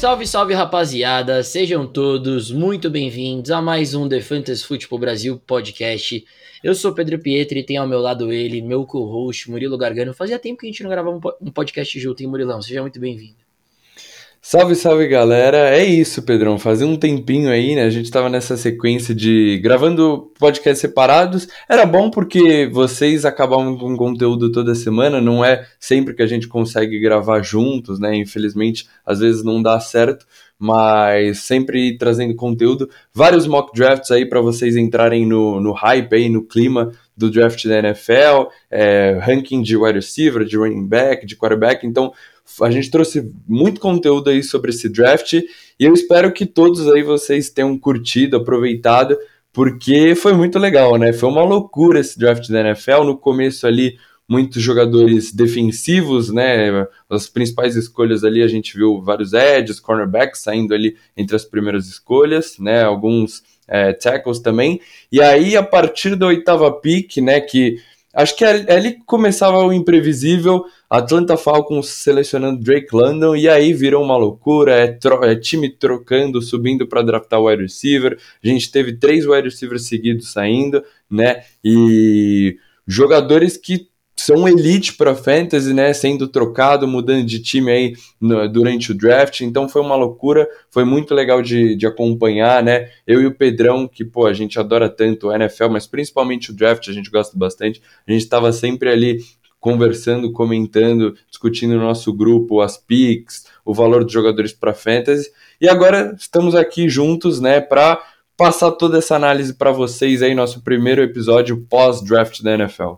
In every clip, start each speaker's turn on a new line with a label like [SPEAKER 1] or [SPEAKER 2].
[SPEAKER 1] Salve, salve rapaziada, sejam todos muito bem-vindos a mais um The Fantasy Football Brasil podcast. Eu sou Pedro Pietro e tenho ao meu lado ele, meu co-host Murilo Gargano. Fazia tempo que a gente não gravava um podcast junto, hein, Murilão? Seja muito bem-vindo.
[SPEAKER 2] Salve, salve galera! É isso, Pedrão. Fazia um tempinho aí, né? A gente tava nessa sequência de gravando podcasts separados. Era bom porque vocês acabavam com conteúdo toda semana, não é sempre que a gente consegue gravar juntos, né? Infelizmente, às vezes não dá certo, mas sempre trazendo conteúdo. Vários mock drafts aí para vocês entrarem no, no hype aí, no clima do draft da NFL, é, ranking de wide receiver, de running back, de quarterback. Então, a gente trouxe muito conteúdo aí sobre esse draft e eu espero que todos aí vocês tenham curtido, aproveitado, porque foi muito legal, né? Foi uma loucura esse draft da NFL. No começo ali, muitos jogadores defensivos, né? As principais escolhas ali, a gente viu vários edges, cornerbacks saindo ali entre as primeiras escolhas, né? Alguns é, tackles também. E aí, a partir da oitava pick, né? Que acho que ali começava o imprevisível Atlanta Falcons selecionando Drake London e aí virou uma loucura, é, é time trocando, subindo para draftar o wide receiver. A gente teve três wide receivers seguidos saindo, né? E jogadores que são elite para fantasy, né? Sendo trocado, mudando de time aí no, durante o draft. Então foi uma loucura, foi muito legal de, de acompanhar, né? Eu e o Pedrão, que pô, a gente adora tanto o NFL, mas principalmente o draft, a gente gosta bastante. A gente estava sempre ali conversando, comentando, discutindo no nosso grupo as picks, o valor dos jogadores para fantasy. E agora estamos aqui juntos, né, para passar toda essa análise para vocês aí, nosso primeiro episódio pós-draft da NFL.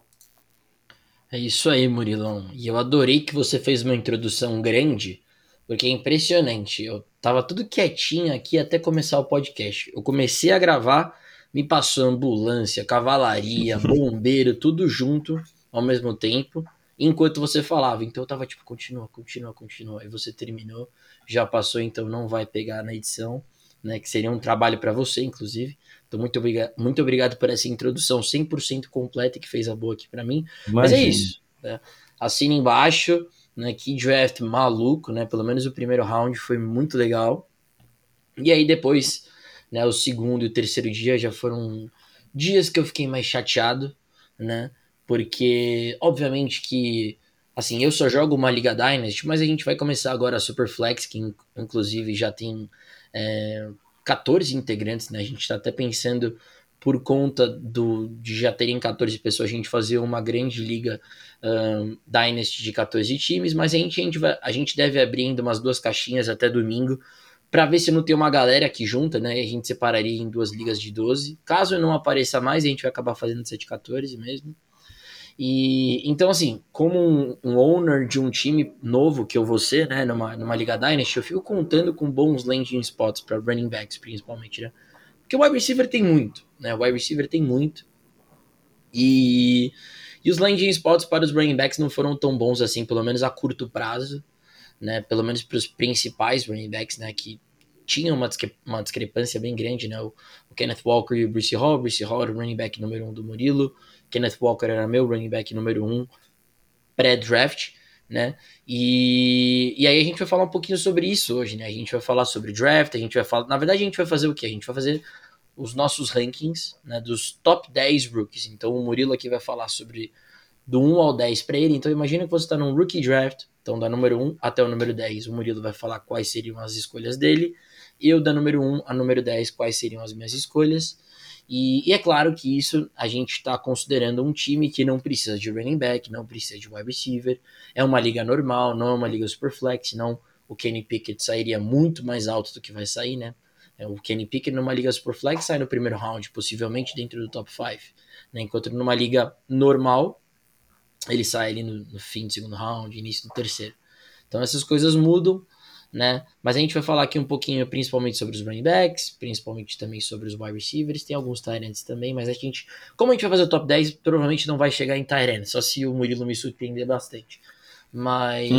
[SPEAKER 1] É isso aí, Murilão. E eu adorei que você fez uma introdução grande, porque é impressionante. Eu tava tudo quietinho aqui até começar o podcast. Eu comecei a gravar, me passou ambulância, cavalaria, bombeiro, tudo junto ao mesmo tempo, enquanto você falava. Então eu tava tipo, continua, continua, continua. Aí você terminou, já passou, então não vai pegar na edição, né? Que seria um trabalho para você, inclusive. Então muito, obriga muito obrigado por essa introdução 100% completa que fez a boa aqui para mim. Imagina. Mas é isso. Né? Assina embaixo, né? Que draft maluco, né? Pelo menos o primeiro round foi muito legal. E aí depois, né? O segundo e o terceiro dia já foram dias que eu fiquei mais chateado, né? porque obviamente que assim, eu só jogo uma Liga Dynasty, mas a gente vai começar agora a Superflex, que inclusive já tem é, 14 integrantes, né? A gente está até pensando por conta do, de já terem 14 pessoas, a gente fazer uma grande liga um, Dynasty de 14 times, mas a gente, a, gente vai, a gente deve abrir ainda umas duas caixinhas até domingo para ver se não tem uma galera aqui junta, né? A gente separaria em duas ligas de 12. Caso não apareça mais, a gente vai acabar fazendo 7 14 mesmo. E então, assim, como um, um, owner de um time novo que eu vou ser, né, numa, numa Liga Dynasty, eu fico contando com bons landing spots para running backs, principalmente, né? Porque o wide receiver tem muito, né? O wide receiver tem muito. E, e os landing spots para os running backs não foram tão bons assim, pelo menos a curto prazo, né? Pelo menos para os principais running backs, né? Que tinham uma, discre uma discrepância bem grande, né? O, o, Kenneth Walker e o Bruce Hall. Bruce Hall era o running back número um do Murilo. Kenneth Walker era meu running back número um pré-draft, né? E, e aí a gente vai falar um pouquinho sobre isso hoje, né? A gente vai falar sobre draft, a gente vai falar. Na verdade, a gente vai fazer o quê? A gente vai fazer os nossos rankings, né? Dos top 10 rookies. Então o Murilo aqui vai falar sobre do 1 ao 10 para ele. Então imagina que você está num rookie draft, então da número 1 até o número 10. O Murilo vai falar quais seriam as escolhas dele. E eu da número 1 a número 10, quais seriam as minhas escolhas. E, e, é claro que isso a gente está considerando um time que não precisa de running back, não precisa de wide receiver, é uma liga normal, não é uma liga super flex, não o Kenny Pickett sairia muito mais alto do que vai sair, né? É, o Kenny Pickett numa liga super flex sai no primeiro round, possivelmente dentro do top 5, né? Enquanto numa liga normal, ele sai ali no, no fim do segundo round, início do terceiro. Então essas coisas mudam, né? Mas a gente vai falar aqui um pouquinho principalmente sobre os running backs, principalmente também sobre os wide receivers, tem alguns tight também, mas a gente, como a gente vai fazer o top 10, provavelmente não vai chegar em tight só se o Murilo me surpreender bastante. Mas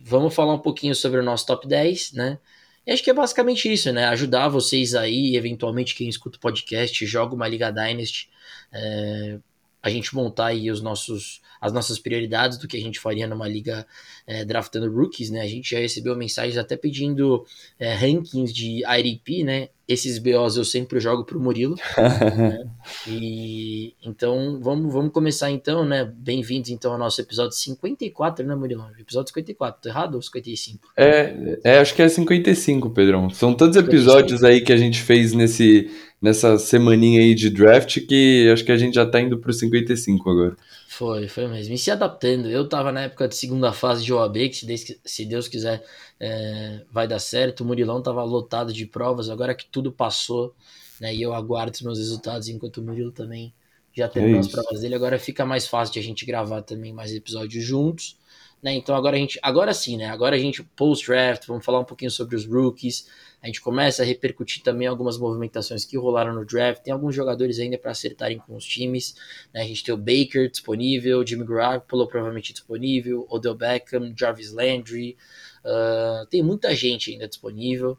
[SPEAKER 1] vamos falar um pouquinho sobre o nosso top 10, né? E acho que é basicamente isso, né? Ajudar vocês aí, eventualmente quem escuta o podcast, joga uma Liga Dynasty, é, a gente montar aí os nossos, as nossas prioridades do que a gente faria numa liga é, draftando rookies, né? A gente já recebeu mensagens até pedindo é, rankings de IDP, né? Esses BOs eu sempre jogo pro Murilo. né? E então vamos, vamos começar então, né? Bem-vindos então ao nosso episódio 54, né, Murilo? Episódio 54, tô errado ou 55?
[SPEAKER 2] É, é, acho que é 55, Pedrão. São todos episódios aí que a gente fez nesse nessa semaninha aí de draft que acho que a gente já tá indo pro 55 agora.
[SPEAKER 1] Foi, foi mesmo. E se adaptando. Eu tava na época de segunda fase de OAB, que se Deus, se Deus quiser é, vai dar certo. O Murilão tava lotado de provas, agora que tudo passou, né? E eu aguardo os meus resultados, enquanto o Murilo também já terminou é as provas dele. Agora fica mais fácil de a gente gravar também mais episódios juntos. Né? Então agora a gente, agora sim, né? Agora a gente post-draft, vamos falar um pouquinho sobre os rookies. A gente começa a repercutir também algumas movimentações que rolaram no draft. Tem alguns jogadores ainda para acertarem com os times. Né? A gente tem o Baker disponível, Jimmy Garoppolo provavelmente disponível, Odell Beckham, Jarvis Landry. Uh, tem muita gente ainda disponível.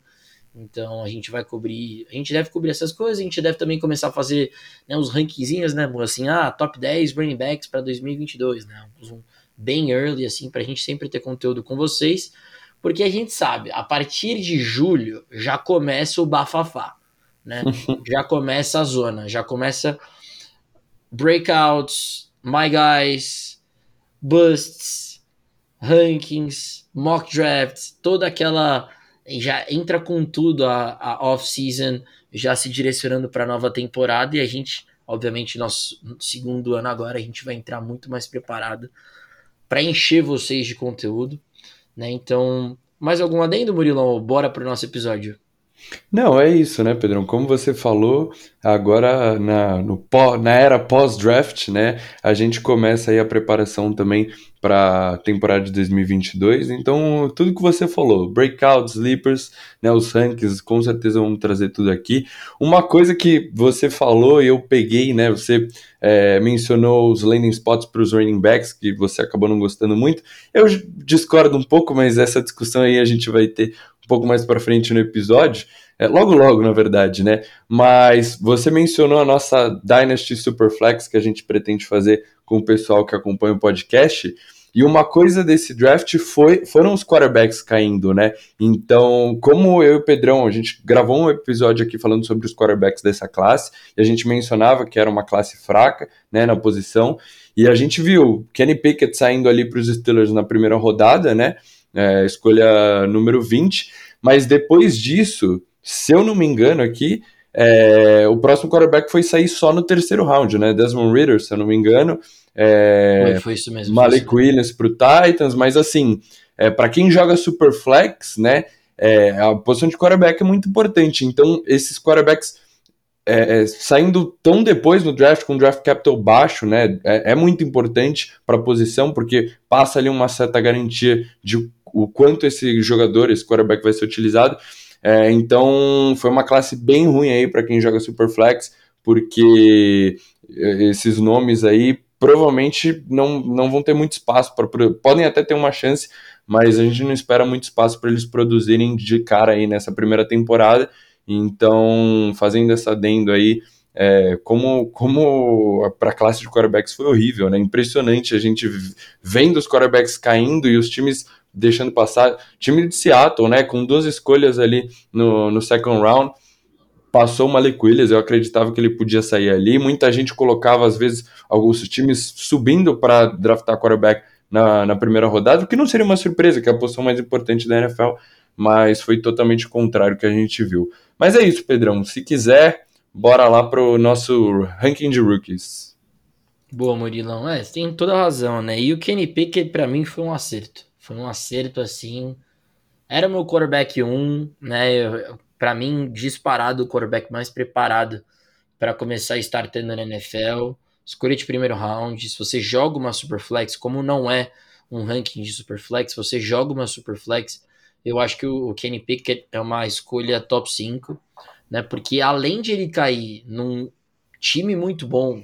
[SPEAKER 1] Então a gente vai cobrir, a gente deve cobrir essas coisas, a gente deve também começar a fazer né, uns rankings, né, assim, ah, top 10 running backs para 2022, né, um, bem early, assim, para a gente sempre ter conteúdo com vocês, porque a gente sabe, a partir de julho já começa o bafafá, né? já começa a zona, já começa breakouts, my guys, busts, rankings, mock drafts, toda aquela já entra com tudo a, a off-season já se direcionando para a nova temporada e a gente, obviamente, nosso segundo ano agora, a gente vai entrar muito mais preparado para encher vocês de conteúdo, né? Então, mais algum adendo, Murilão? Bora para o nosso episódio.
[SPEAKER 2] Não, é isso, né, Pedrão? Como você falou, agora na, no, na era pós-draft, né, a gente começa aí a preparação também para a temporada de 2022. Então, tudo que você falou, breakouts, sleepers, né, os rankings, com certeza vamos trazer tudo aqui. Uma coisa que você falou e eu peguei, né, você é, mencionou os landing spots para os running backs, que você acabou não gostando muito. Eu discordo um pouco, mas essa discussão aí a gente vai ter um pouco mais para frente no episódio. É, logo, logo, na verdade, né? Mas você mencionou a nossa Dynasty Superflex que a gente pretende fazer com o pessoal que acompanha o podcast. E uma coisa desse draft foi, foram os quarterbacks caindo, né? Então, como eu e o Pedrão, a gente gravou um episódio aqui falando sobre os quarterbacks dessa classe, e a gente mencionava que era uma classe fraca, né, na posição, e a gente viu Kenny Pickett saindo ali para os Steelers na primeira rodada, né? É, escolha número 20, mas depois disso, se eu não me engano aqui, é, o próximo quarterback foi sair só no terceiro round, né? Desmond Ritter, se eu não me engano. É,
[SPEAKER 1] foi, foi isso mesmo.
[SPEAKER 2] Malik Williams para o Titans, mas assim, é, para quem joga super flex, né? É, a posição de quarterback é muito importante. Então, esses quarterbacks é, é, saindo tão depois no draft, com draft capital baixo, né? É, é muito importante para a posição, porque passa ali uma certa garantia de o quanto esse jogador, esse quarterback vai ser utilizado. É, então foi uma classe bem ruim aí para quem joga Superflex, porque é, esses nomes aí provavelmente não, não vão ter muito espaço para podem até ter uma chance, mas a gente não espera muito espaço para eles produzirem de cara aí nessa primeira temporada. Então, fazendo essa adendo aí, é, como, como para a classe de quarterbacks foi horrível, né? Impressionante a gente vendo os quarterbacks caindo e os times deixando passar. Time de Seattle, né, com duas escolhas ali no, no second round, passou o Malik eu acreditava que ele podia sair ali. Muita gente colocava, às vezes, alguns times subindo para draftar quarterback na, na primeira rodada, o que não seria uma surpresa, que é a posição mais importante da NFL, mas foi totalmente o contrário que a gente viu. Mas é isso, Pedrão. Se quiser, bora lá pro nosso ranking de rookies.
[SPEAKER 1] Boa, Murilão. É, você tem toda a razão, né? E o Kenny Pickett, para mim, foi um acerto. Foi um acerto assim. Era meu quarterback 1, né? Para mim, disparado o quarterback mais preparado para começar a estar tendo na NFL. Escolha de primeiro round. Se você joga uma Superflex, como não é um ranking de Superflex, você joga uma Superflex, eu acho que o Kenny Pickett é uma escolha top 5, né? Porque além de ele cair num time muito bom,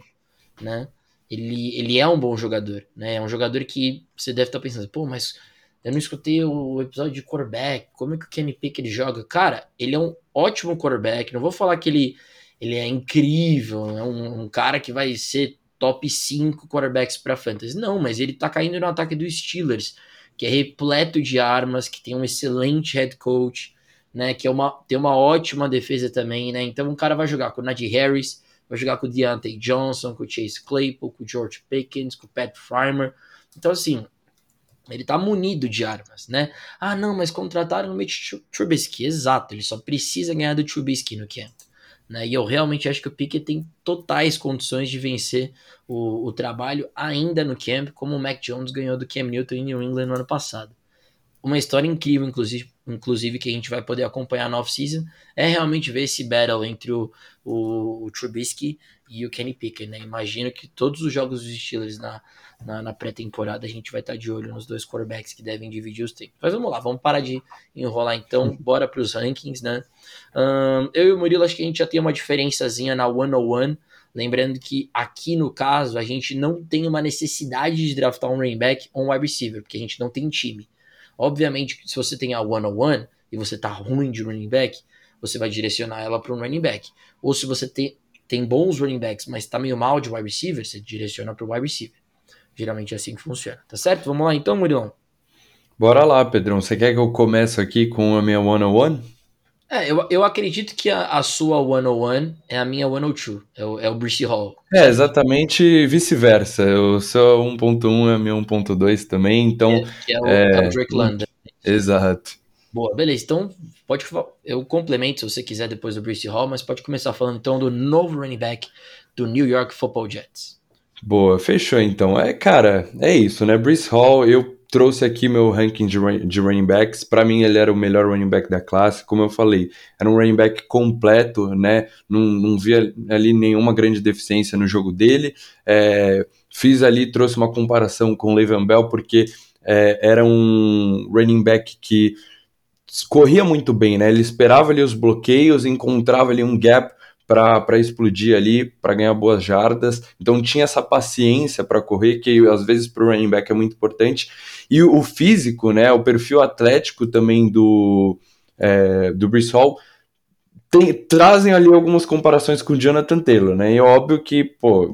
[SPEAKER 1] né? Ele, ele é um bom jogador, né? É um jogador que você deve estar pensando, pô, mas eu não escutei o episódio de quarterback. Como é que o Kenny Pickett joga? Cara, ele é um ótimo quarterback. Não vou falar que ele, ele é incrível, é um, um cara que vai ser top 5 quarterbacks para fantasy. Não, mas ele tá caindo no ataque do Steelers, que é repleto de armas, que tem um excelente head coach, né, que é uma, tem uma ótima defesa também, né? Então o cara vai jogar com o Najee Harris, vai jogar com o Deontay Johnson, com o Chase Claypool, com o George Pickens, com o Pat Frymer. Então assim, ele tá munido de armas, né? Ah, não, mas contrataram o Mitch Trubisky. Exato, ele só precisa ganhar do Trubisky no camp. Né? E eu realmente acho que o Pickett tem totais condições de vencer o, o trabalho ainda no camp, como o Mac Jones ganhou do Cam Newton em New England no ano passado. Uma história incrível, inclusive, inclusive que a gente vai poder acompanhar no off-season, é realmente ver esse battle entre o, o, o Trubisky e o Kenny Pickett. Né? Imagino que todos os jogos dos Steelers na, na, na pré-temporada a gente vai estar de olho nos dois quarterbacks que devem dividir os tempos. Mas vamos lá, vamos parar de enrolar então, bora para os rankings, né? Um, eu e o Murilo acho que a gente já tem uma diferençazinha na 101, lembrando que aqui no caso a gente não tem uma necessidade de draftar um running back ou um wide receiver, porque a gente não tem time. Obviamente, se você tem a 101 e você tá ruim de running back, você vai direcionar ela para um running back. Ou se você tem, tem bons running backs, mas tá meio mal de wide receiver, você direciona para o wide receiver. Geralmente é assim que funciona, tá certo? Vamos lá então, Murilão?
[SPEAKER 2] Bora lá, Pedrão. Você quer que eu comece aqui com a minha 101?
[SPEAKER 1] É, eu, eu acredito que a, a sua 101 é a minha 102, é o, é o Bruce Hall.
[SPEAKER 2] É, exatamente vice-versa. O seu 1.1 é a minha 1.2 também, então... É,
[SPEAKER 1] que é o, é, é o Drake London.
[SPEAKER 2] Exato.
[SPEAKER 1] Boa, beleza. Então, pode eu complemento se você quiser depois do Bruce Hall, mas pode começar falando então do novo running back do New York Football Jets.
[SPEAKER 2] Boa, fechou então. É, cara, é isso, né? Brice Hall, eu trouxe aqui meu ranking de, de running backs. Para mim, ele era o melhor running back da classe. Como eu falei, era um running back completo, né? Não, não via ali nenhuma grande deficiência no jogo dele. É, fiz ali, trouxe uma comparação com o Le'Veon Bell, porque é, era um running back que corria muito bem, né? Ele esperava ali os bloqueios, encontrava ali um gap para explodir ali, para ganhar boas jardas. Então tinha essa paciência para correr, que às vezes para o running back é muito importante. E o físico, né, o perfil atlético também do, é, do Brice Hall, tem, trazem ali algumas comparações com o Jonathan Taylor, né? E é óbvio que, pô,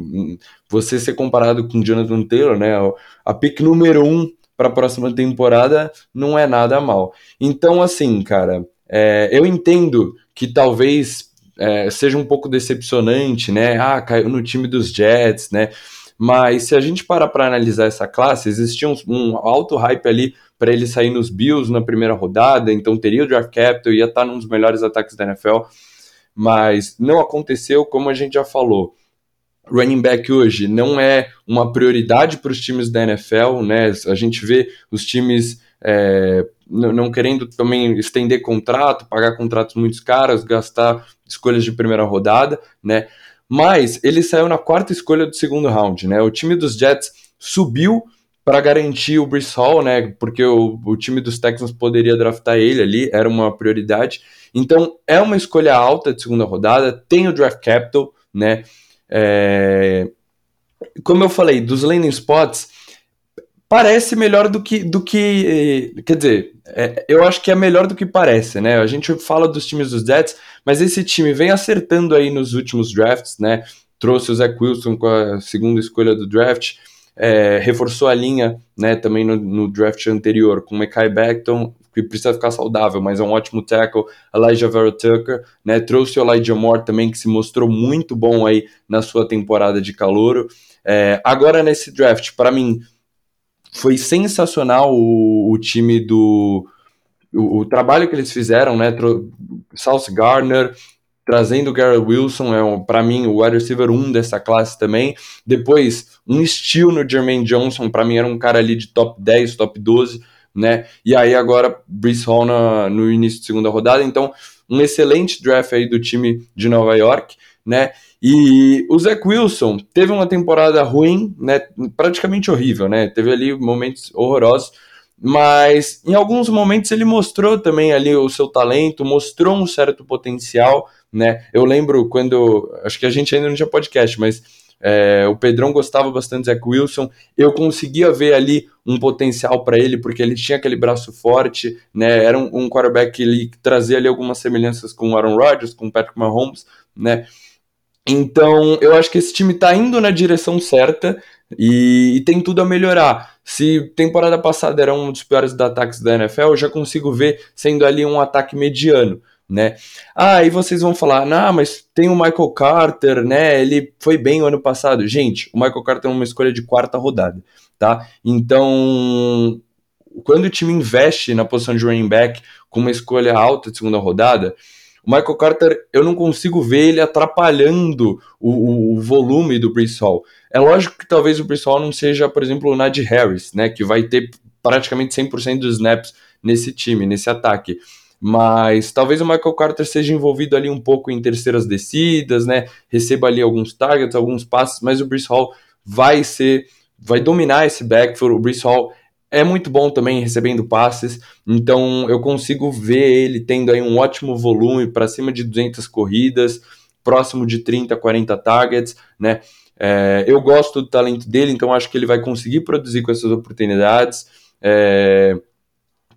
[SPEAKER 2] você ser comparado com o Jonathan Taylor, né, a pick número um para a próxima temporada não é nada mal. Então, assim, cara, é, eu entendo que talvez é, seja um pouco decepcionante, né? Ah, caiu no time dos Jets, né? Mas se a gente parar para analisar essa classe, existia um, um alto hype ali para ele sair nos Bills na primeira rodada, então teria o draft capital, ia estar tá num dos melhores ataques da NFL, mas não aconteceu, como a gente já falou. Running back hoje não é uma prioridade para os times da NFL, né? A gente vê os times é, não querendo também estender contrato, pagar contratos muito caros, gastar escolhas de primeira rodada, né? Mas ele saiu na quarta escolha do segundo round, né? O time dos Jets subiu para garantir o Brees Hall, né? Porque o, o time dos Texans poderia draftar ele ali, era uma prioridade. Então é uma escolha alta de segunda rodada, tem o draft capital, né? É... Como eu falei, dos landing spots, parece melhor do que, do que quer dizer, é, eu acho que é melhor do que parece, né? A gente fala dos times dos Jets, mas esse time vem acertando aí nos últimos drafts, né? Trouxe o Zach Wilson com a segunda escolha do draft, é, reforçou a linha, né? Também no, no draft anterior com o Mekai Beckton, que precisa ficar saudável, mas é um ótimo tackle, Elijah Vera Tucker, né? Trouxe o Elijah Moore também, que se mostrou muito bom aí na sua temporada de calouro. É, agora nesse draft, para mim, foi sensacional o, o time do. O, o, trabalho que eles fizeram, né? South Gardner, trazendo o Garrett Wilson, é para mim o wide receiver 1 dessa classe também. Depois, um estilo no Jermaine Johnson, para mim era um cara ali de top 10, top 12, né? E aí agora Brees Hall na, no início de segunda rodada. Então, um excelente draft aí do time de Nova York, né? E o Zach Wilson teve uma temporada ruim, né, praticamente horrível, né? Teve ali momentos horrorosos, mas em alguns momentos ele mostrou também ali o seu talento, mostrou um certo potencial, né? Eu lembro quando, acho que a gente ainda não tinha podcast, mas é, o Pedrão gostava bastante do Zach Wilson, eu conseguia ver ali um potencial para ele, porque ele tinha aquele braço forte, né? Era um, um quarterback que ele trazia ali algumas semelhanças com o Aaron Rodgers, com o Patrick Mahomes, né? Então, eu acho que esse time tá indo na direção certa e, e, tem tudo a melhorar. Se temporada passada era um dos piores ataques da NFL, eu já consigo ver sendo ali um ataque mediano. Né? Ah, aí vocês vão falar, não, mas tem o Michael Carter, né? Ele foi bem o ano passado. Gente, o Michael Carter é uma escolha de quarta rodada, tá? Então, quando o time investe na posição de running back com uma escolha alta de segunda rodada, o Michael Carter, eu não consigo ver ele atrapalhando o, o, volume do Brees. É lógico que talvez o Brees não seja, por exemplo, o Najee Harris, né, que vai ter praticamente 100% dos snaps nesse time, nesse ataque. Mas talvez o Michael Carter seja envolvido ali um pouco em terceiras descidas, né, receba ali alguns targets, alguns passes, mas o Brees Hall vai ser, vai dominar esse backfield. O Brees Hall é muito bom também recebendo passes, então eu consigo ver ele tendo aí um ótimo volume para cima de 200 corridas, próximo de 30, 40 targets, né? É, eu gosto do talento dele, então acho que ele vai conseguir produzir com essas oportunidades. É,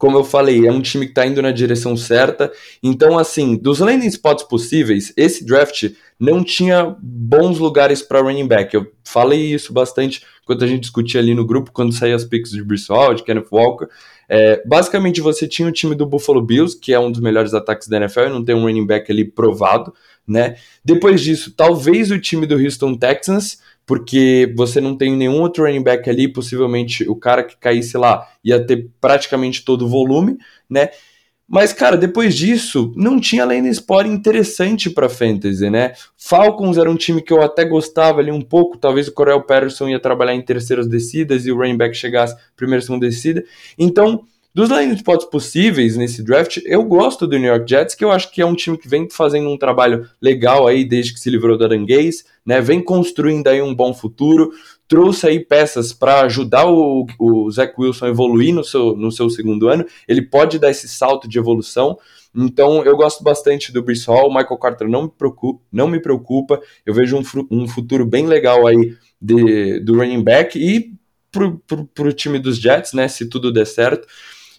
[SPEAKER 2] como eu falei, é um time que está indo na direção certa. Então, assim, dos landing spots possíveis, esse draft não tinha bons lugares para running back. Eu falei isso bastante quando a gente discutia ali no grupo, quando saía as picks de Brissol, de Kenneth Walker. É, basicamente, você tinha o time do Buffalo Bills, que é um dos melhores ataques da NFL, e não tem um running back ali provado, né? Depois disso, talvez o time do Houston Texans, porque você não tem nenhum outro running back ali, possivelmente o cara que caísse lá ia ter praticamente todo o volume, né? Mas, cara, depois disso, não tinha lane spot interessante para fantasy, né? Falcons era um time que eu até gostava ali um pouco, talvez o Corel Patterson ia trabalhar em terceiras descidas e o running back chegasse primeira segunda descida. Então, dos spots possíveis nesse draft, eu gosto do New York Jets, que eu acho que é um time que vem fazendo um trabalho legal aí desde que se livrou do Aranguês, né? Vem construindo aí um bom futuro, trouxe aí peças para ajudar o, o Zach Wilson a evoluir no seu, no seu segundo ano. Ele pode dar esse salto de evolução. Então eu gosto bastante do Brees Hall. O Michael Carter não me preocupa, não me preocupa. Eu vejo um, um futuro bem legal aí de, do running back e pro, pro time dos Jets, né? Se tudo der certo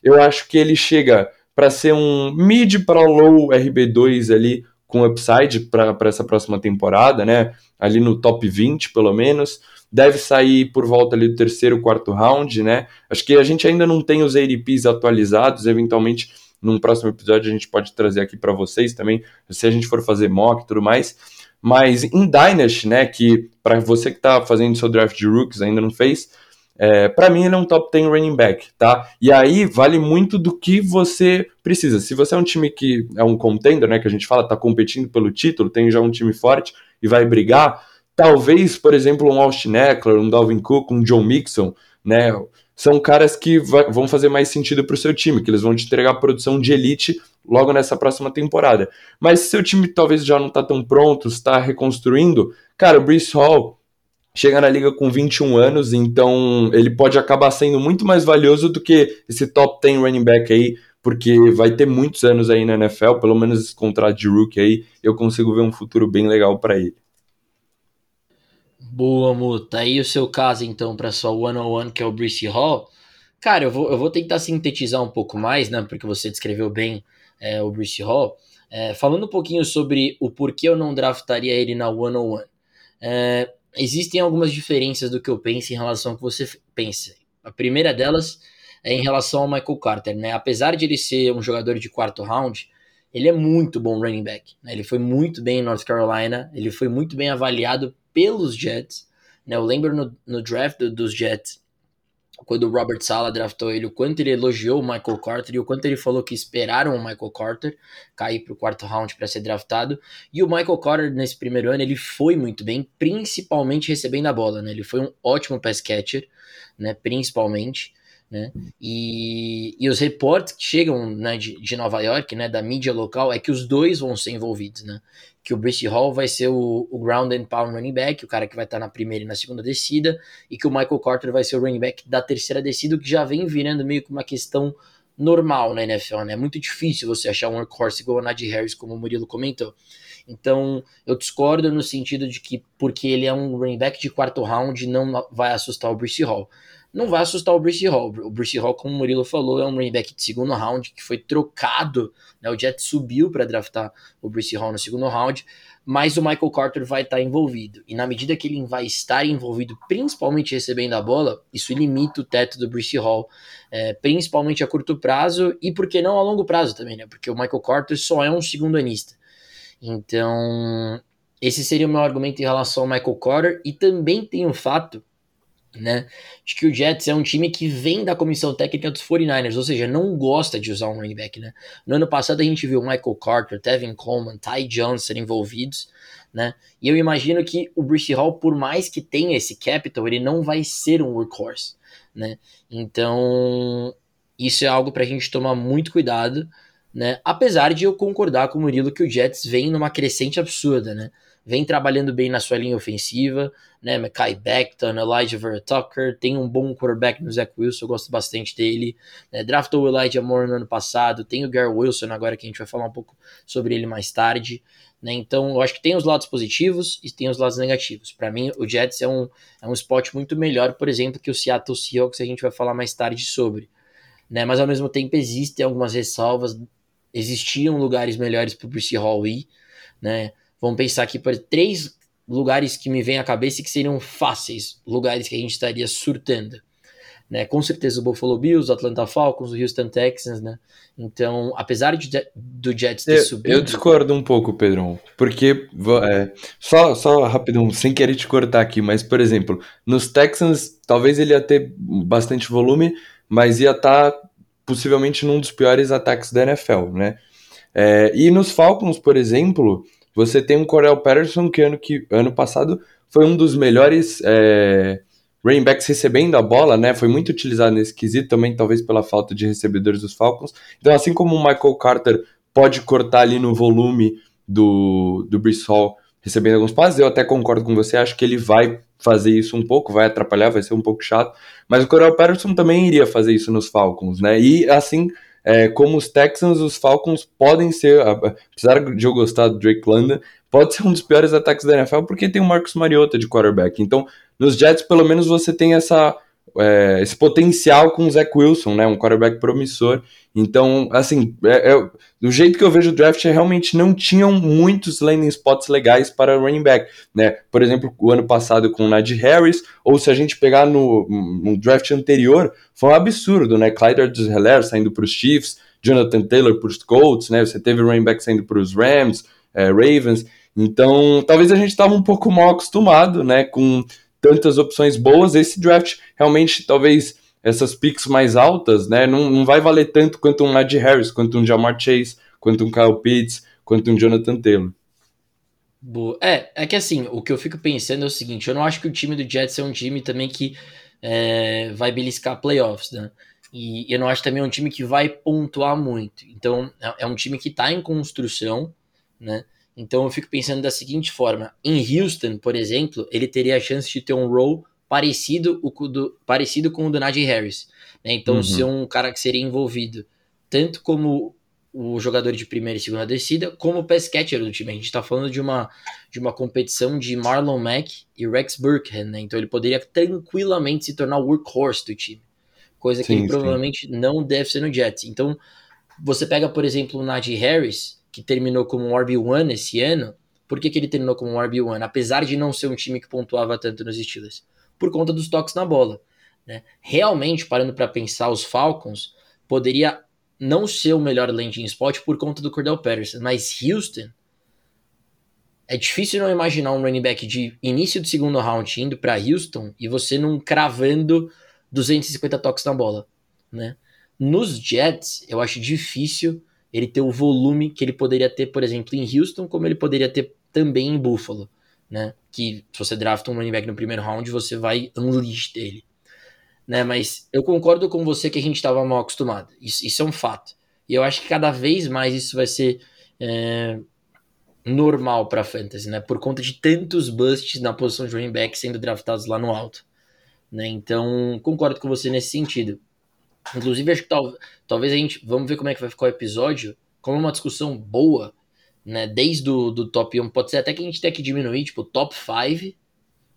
[SPEAKER 2] eu acho que ele chega para ser um mid para low RB2 ali com upside para essa próxima temporada, né? Ali no top 20, pelo menos. Deve sair por volta ali do terceiro, quarto round, né? Acho que a gente ainda não tem os ADPs atualizados, eventualmente num próximo episódio a gente pode trazer aqui para vocês também, se a gente for fazer mock e tudo mais. Mas em Dynasty, né, que para você que está fazendo seu draft de rookies ainda não fez, é, para mim, ele é um top 10 running back, tá? E aí vale muito do que você precisa. Se você é um time que é um contender, né? Que a gente fala, tá competindo pelo título, tem já um time forte e vai brigar, talvez, por exemplo, um Austin Eckler, um Dalvin Cook, um John Mixon, né? São caras que vai, vão fazer mais sentido para o seu time, que eles vão te entregar produção de elite logo nessa próxima temporada. Mas se seu time talvez já não tá tão pronto, está reconstruindo, cara, o Brees Hall chega na liga com 21 anos, então ele pode acabar sendo muito mais valioso do que esse top 10 running back aí, porque vai ter muitos anos aí na NFL, pelo menos esse contrato de rookie aí, eu consigo ver um futuro bem legal para ele.
[SPEAKER 1] Boa, Muta. Aí o seu caso, então, para sua one-on-one, que é o Brice Hall. Cara, eu vou, eu vou tentar sintetizar um pouco mais, né? Porque você descreveu bem é, o Brice Hall. É, falando um pouquinho sobre o porquê eu não draftaria ele na one-on-one. É, existem algumas diferenças do que eu penso em relação ao que você pensa. A primeira delas é em relação ao Michael Carter, né? Apesar de ele ser um jogador de quarto round, ele é muito bom running back. Né? Ele foi muito bem em North Carolina, ele foi muito bem avaliado pelos Jets. Né? Eu lembro no, no draft do, dos Jets quando o Robert Sala draftou ele, o quanto ele elogiou o Michael Carter e o quanto ele falou que esperaram o Michael Carter cair para o quarto round para ser draftado. E o Michael Carter, nesse primeiro ano, ele foi muito bem, principalmente recebendo a bola. Né? Ele foi um ótimo pass catcher, né? principalmente. Né? E, e os reportes que chegam né, de, de Nova York, né, da mídia local, é que os dois vão ser envolvidos. Né? que o Brice Hall vai ser o, o, ground and pound running back, o cara que vai estar na primeira e na segunda descida, e que o Michael Carter vai ser o running back da terceira descida, o que já vem virando meio que uma questão normal na NFL, né? É muito difícil você achar um workhorse igual o Najee Harris, como o Murilo comentou. Então, eu discordo no sentido de que porque ele é um running back de quarto round não vai assustar o Bruce Hall não vai assustar o Bruce Hall. O Bruce Hall, como o Murilo falou, é um running back de segundo round que foi trocado. Né? O Jet subiu para draftar o Bruce Hall no segundo round, mas o Michael Carter vai estar tá envolvido. E na medida que ele vai estar envolvido, principalmente recebendo a bola, isso limita o teto do Bruce Hall, é, principalmente a curto prazo e, por que não, a longo prazo também, né? Porque o Michael Carter só é um segundo anista. Então, esse seria o meu argumento em relação ao Michael Carter. E também tem o fato né? De que o Jets é um time que vem da comissão técnica dos 49ers, ou seja, não gosta de usar um running back, né? No ano passado a gente viu Michael Carter, Tevin Coleman, Ty Johnson envolvidos, né? E eu imagino que o Bruce Hall, por mais que tenha esse capital, ele não vai ser um workhorse, né? Então, isso é algo para a gente tomar muito cuidado, né? Apesar de eu concordar com o Murilo que o Jets vem numa crescente absurda, né? Vem trabalhando bem na sua linha ofensiva, né? Mackay Becton, Elijah Vera Tucker, tem um bom quarterback no Zach Wilson, eu gosto bastante dele. Né? Draftou o Elijah Moore no ano passado, tem o Gary Wilson agora que a gente vai falar um pouco sobre ele mais tarde. Né? Então, eu acho que tem os lados positivos e tem os lados negativos. Para mim, o Jets é um, é um spot muito melhor, por exemplo, que o Seattle Seahawks, a gente vai falar mais tarde sobre. Né? Mas ao mesmo tempo existem algumas ressalvas, existiam lugares melhores para o Bruce Hall ir, né? Vamos pensar aqui por três lugares que me vêm à cabeça e que seriam fáceis, lugares que a gente estaria surtando. Né? Com certeza o Buffalo Bills, o Atlanta Falcons, o Houston Texans, né? Então, apesar de, do Jets ter
[SPEAKER 2] eu,
[SPEAKER 1] subido...
[SPEAKER 2] Eu discordo um pouco, Pedrão, porque, é, só, só rapidão, sem querer te cortar aqui, mas, por exemplo, nos Texans, talvez ele ia ter bastante volume, mas ia estar tá, possivelmente num dos piores ataques da NFL, né? É, e nos Falcons, por exemplo, você tem um Corel Patterson que ano, que ano passado foi um dos melhores é, running backs recebendo a bola, né? Foi muito utilizado nesse quesito também, talvez pela falta de recebedores dos Falcons. Então, assim como o Michael Carter pode cortar ali no volume do, do Hall recebendo alguns passes, eu até concordo com você, acho que ele vai fazer isso um pouco, vai atrapalhar, vai ser um pouco chato, mas o Corel Patterson também iria fazer isso nos Falcons, né? E assim é, como os Texans, os Falcons podem ser, apesar de eu gostar do Drake London, pode ser um dos piores ataques da NFL porque tem o Marcus Mariota de quarterback. Então, nos Jets, pelo menos você tem essa é, esse potencial com o Zach Wilson, né? Um quarterback promissor. Então, assim, é, é, do jeito que eu vejo o draft, realmente não tinham muitos landing spots legais para running back, né? Por exemplo, o ano passado com o Najee Harris, ou se a gente pegar no, no draft anterior, foi um absurdo, né? Clyde Edwards-Helaire saindo para os Chiefs, Jonathan Taylor para os Colts, né? Você teve running back saindo para os Rams, é, Ravens. Então, talvez a gente estava um pouco mal acostumado, né? Com tantas opções boas. Esse draft realmente, talvez essas picks mais altas, né, não, não vai valer tanto quanto um Najee Harris, quanto um Jamar Chase, quanto um Kyle Pitts, quanto um Jonathan Taylor.
[SPEAKER 1] Boa. É, é que assim, o que eu fico pensando é o seguinte, eu não acho que o time do Jets é um time também que é, vai beliscar playoffs, né? E eu não acho também um time que vai pontuar muito. Então, é, é um time que está em construção, né? Então eu fico pensando da seguinte forma: em Houston, por exemplo, ele teria a chance de ter um role parecido, o do, parecido com o do Najee Harris. Né? Então, uhum. ser um cara que seria envolvido tanto como o jogador de primeira e segunda descida, como o pass catcher do time. A gente está falando de uma, de uma competição de Marlon Mack e Rex Burkhead, né? Então ele poderia tranquilamente se tornar o workhorse do time. Coisa que sim, ele provavelmente não deve ser no Jets. Então, você pega, por exemplo, o Najee Harris, que terminou como um RB1 esse ano, por que, que ele terminou como um RB1? Apesar de não ser um time que pontuava tanto nos Steelers. Por conta dos toques na bola. Né? Realmente, parando para pensar, os Falcons poderia não ser o melhor landing spot por conta do Cordell Patterson, mas Houston é difícil não imaginar um running back de início do segundo round indo para Houston e você não cravando 250 toques na bola, né? Nos Jets, eu acho difícil ele ter o volume que ele poderia ter, por exemplo, em Houston, como ele poderia ter também em Buffalo, né? Que se você drafta um running back no primeiro round, você vai unleash dele, né? Mas eu concordo com você que a gente estava mal acostumado. Isso, isso, é um fato. E eu acho que cada vez mais isso vai ser é, normal para fantasy, né? Por conta de tantos busts na posição de running back sendo draftados lá no alto, né? Então concordo com você nesse sentido. Inclusive, acho que tal, talvez a gente. Vamos ver como é que vai ficar o episódio. Como uma discussão boa, né? Desde o do top 1, pode ser até que a gente tenha que diminuir, tipo, top 5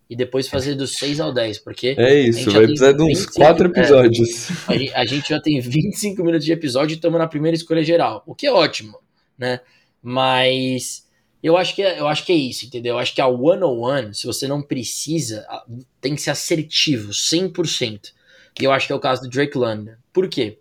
[SPEAKER 1] e depois fazer dos 6 ao 10, porque.
[SPEAKER 2] É isso, vai precisar de uns 4 é, episódios.
[SPEAKER 1] É, a, gente já tem 25 minutos de episódio e estamos na primeira escolha geral, o que é ótimo, né? Mas eu acho que é, eu acho que é isso, entendeu? Eu acho que a one-on-one, se você não precisa, tem que ser assertivo, 100%. E eu acho que é o caso do Drake London. Por quê?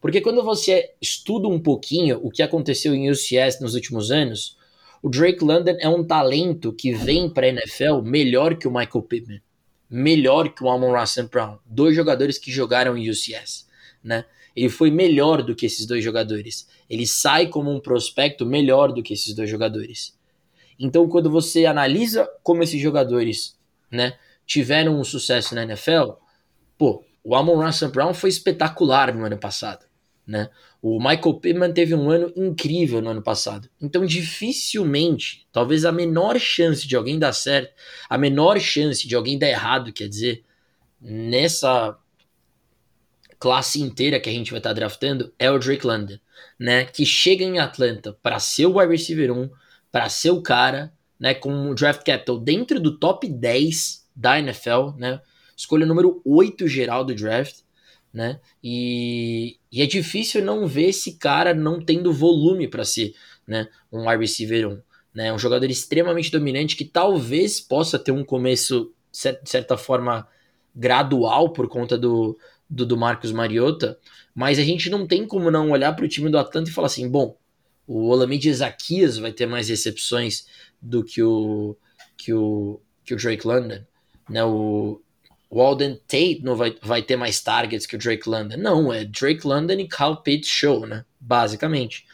[SPEAKER 1] Porque quando você estuda um pouquinho o que aconteceu em UCS nos últimos anos, o Drake London é um talento que vem para a NFL melhor que o Michael Pittman, melhor que o Amon Russell Brown, dois jogadores que jogaram em UCS, né? Ele foi melhor do que esses dois jogadores. Ele sai como um prospecto melhor do que esses dois jogadores. Então, quando você analisa como esses jogadores, né, tiveram um sucesso na NFL, pô, o Amon Russell Brown foi espetacular no ano passado. Né? O Michael Pittman teve um ano incrível no ano passado. Então, dificilmente, talvez a menor chance de alguém dar certo, a menor chance de alguém dar errado, quer dizer, nessa classe inteira que a gente vai estar draftando, é o Drake London, né? Que chega em Atlanta para ser o wide receiver 1, para ser o cara, né? Com um draft capital dentro do top 10 da NFL, né? Escolha número 8 geral do draft, né? E, e é difícil não ver esse cara não tendo volume para ser, né, um wide receiver 1, né? Um jogador extremamente dominante que talvez possa ter um começo de certa forma gradual por conta do, do, do Marcos Mariota, mas a gente não tem como não olhar para o time do Atlanta e falar assim, bom, o Olamide Ezaquias vai ter mais recepções do que o que o que o Drake London, né? O, o Alden Tate não vai, vai ter mais targets que o Drake London. Não, é Drake London e Kyle Pitts show, né? Basicamente.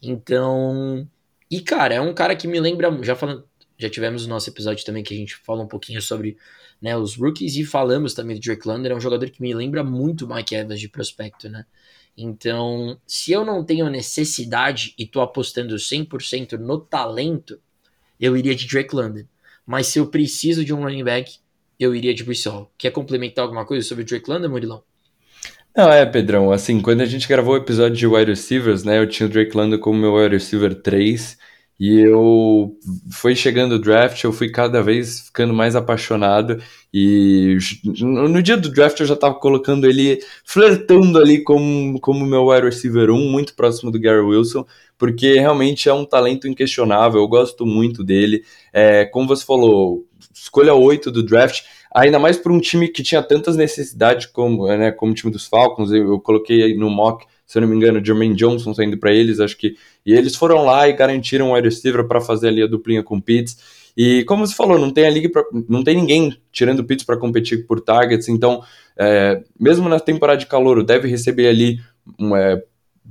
[SPEAKER 1] Então. E, cara, é um cara que me lembra. Já falando. Já tivemos o nosso episódio também que a gente fala um pouquinho sobre né, os rookies e falamos também do Drake London. É um jogador que me lembra muito Mike Evans de prospecto, né? Então, se eu não tenho necessidade e tô apostando 100% no talento, eu iria de Drake London. Mas se eu preciso de um running back, eu iria de Brissol. Quer complementar alguma coisa sobre o Drake London, Murilão?
[SPEAKER 2] Não, é, Pedrão, assim, quando a gente gravou o episódio de wide receivers, né, eu tinha o Drake London como meu wide receiver 3, e eu foi chegando o draft, eu fui cada vez ficando mais apaixonado e no dia do draft eu já estava colocando ele flertando ali como como meu wide receiver 1, muito próximo do Gary Wilson, porque realmente é um talento inquestionável, eu gosto muito dele. É, como você falou, escolha 8 do draft, ainda mais para um time que tinha tantas necessidades como, né, como o time dos Falcons, eu, eu coloquei no mock, se eu não me engano, Jermaine Johnson saindo para eles, acho que, e eles foram lá e garantiram o wide receiver para fazer ali a duplinha com o Pitts, e como você falou, não tem ali pra, não tem ninguém tirando o Pitts para competir por targets, então, é, mesmo na temporada de calor, deve receber ali um, é,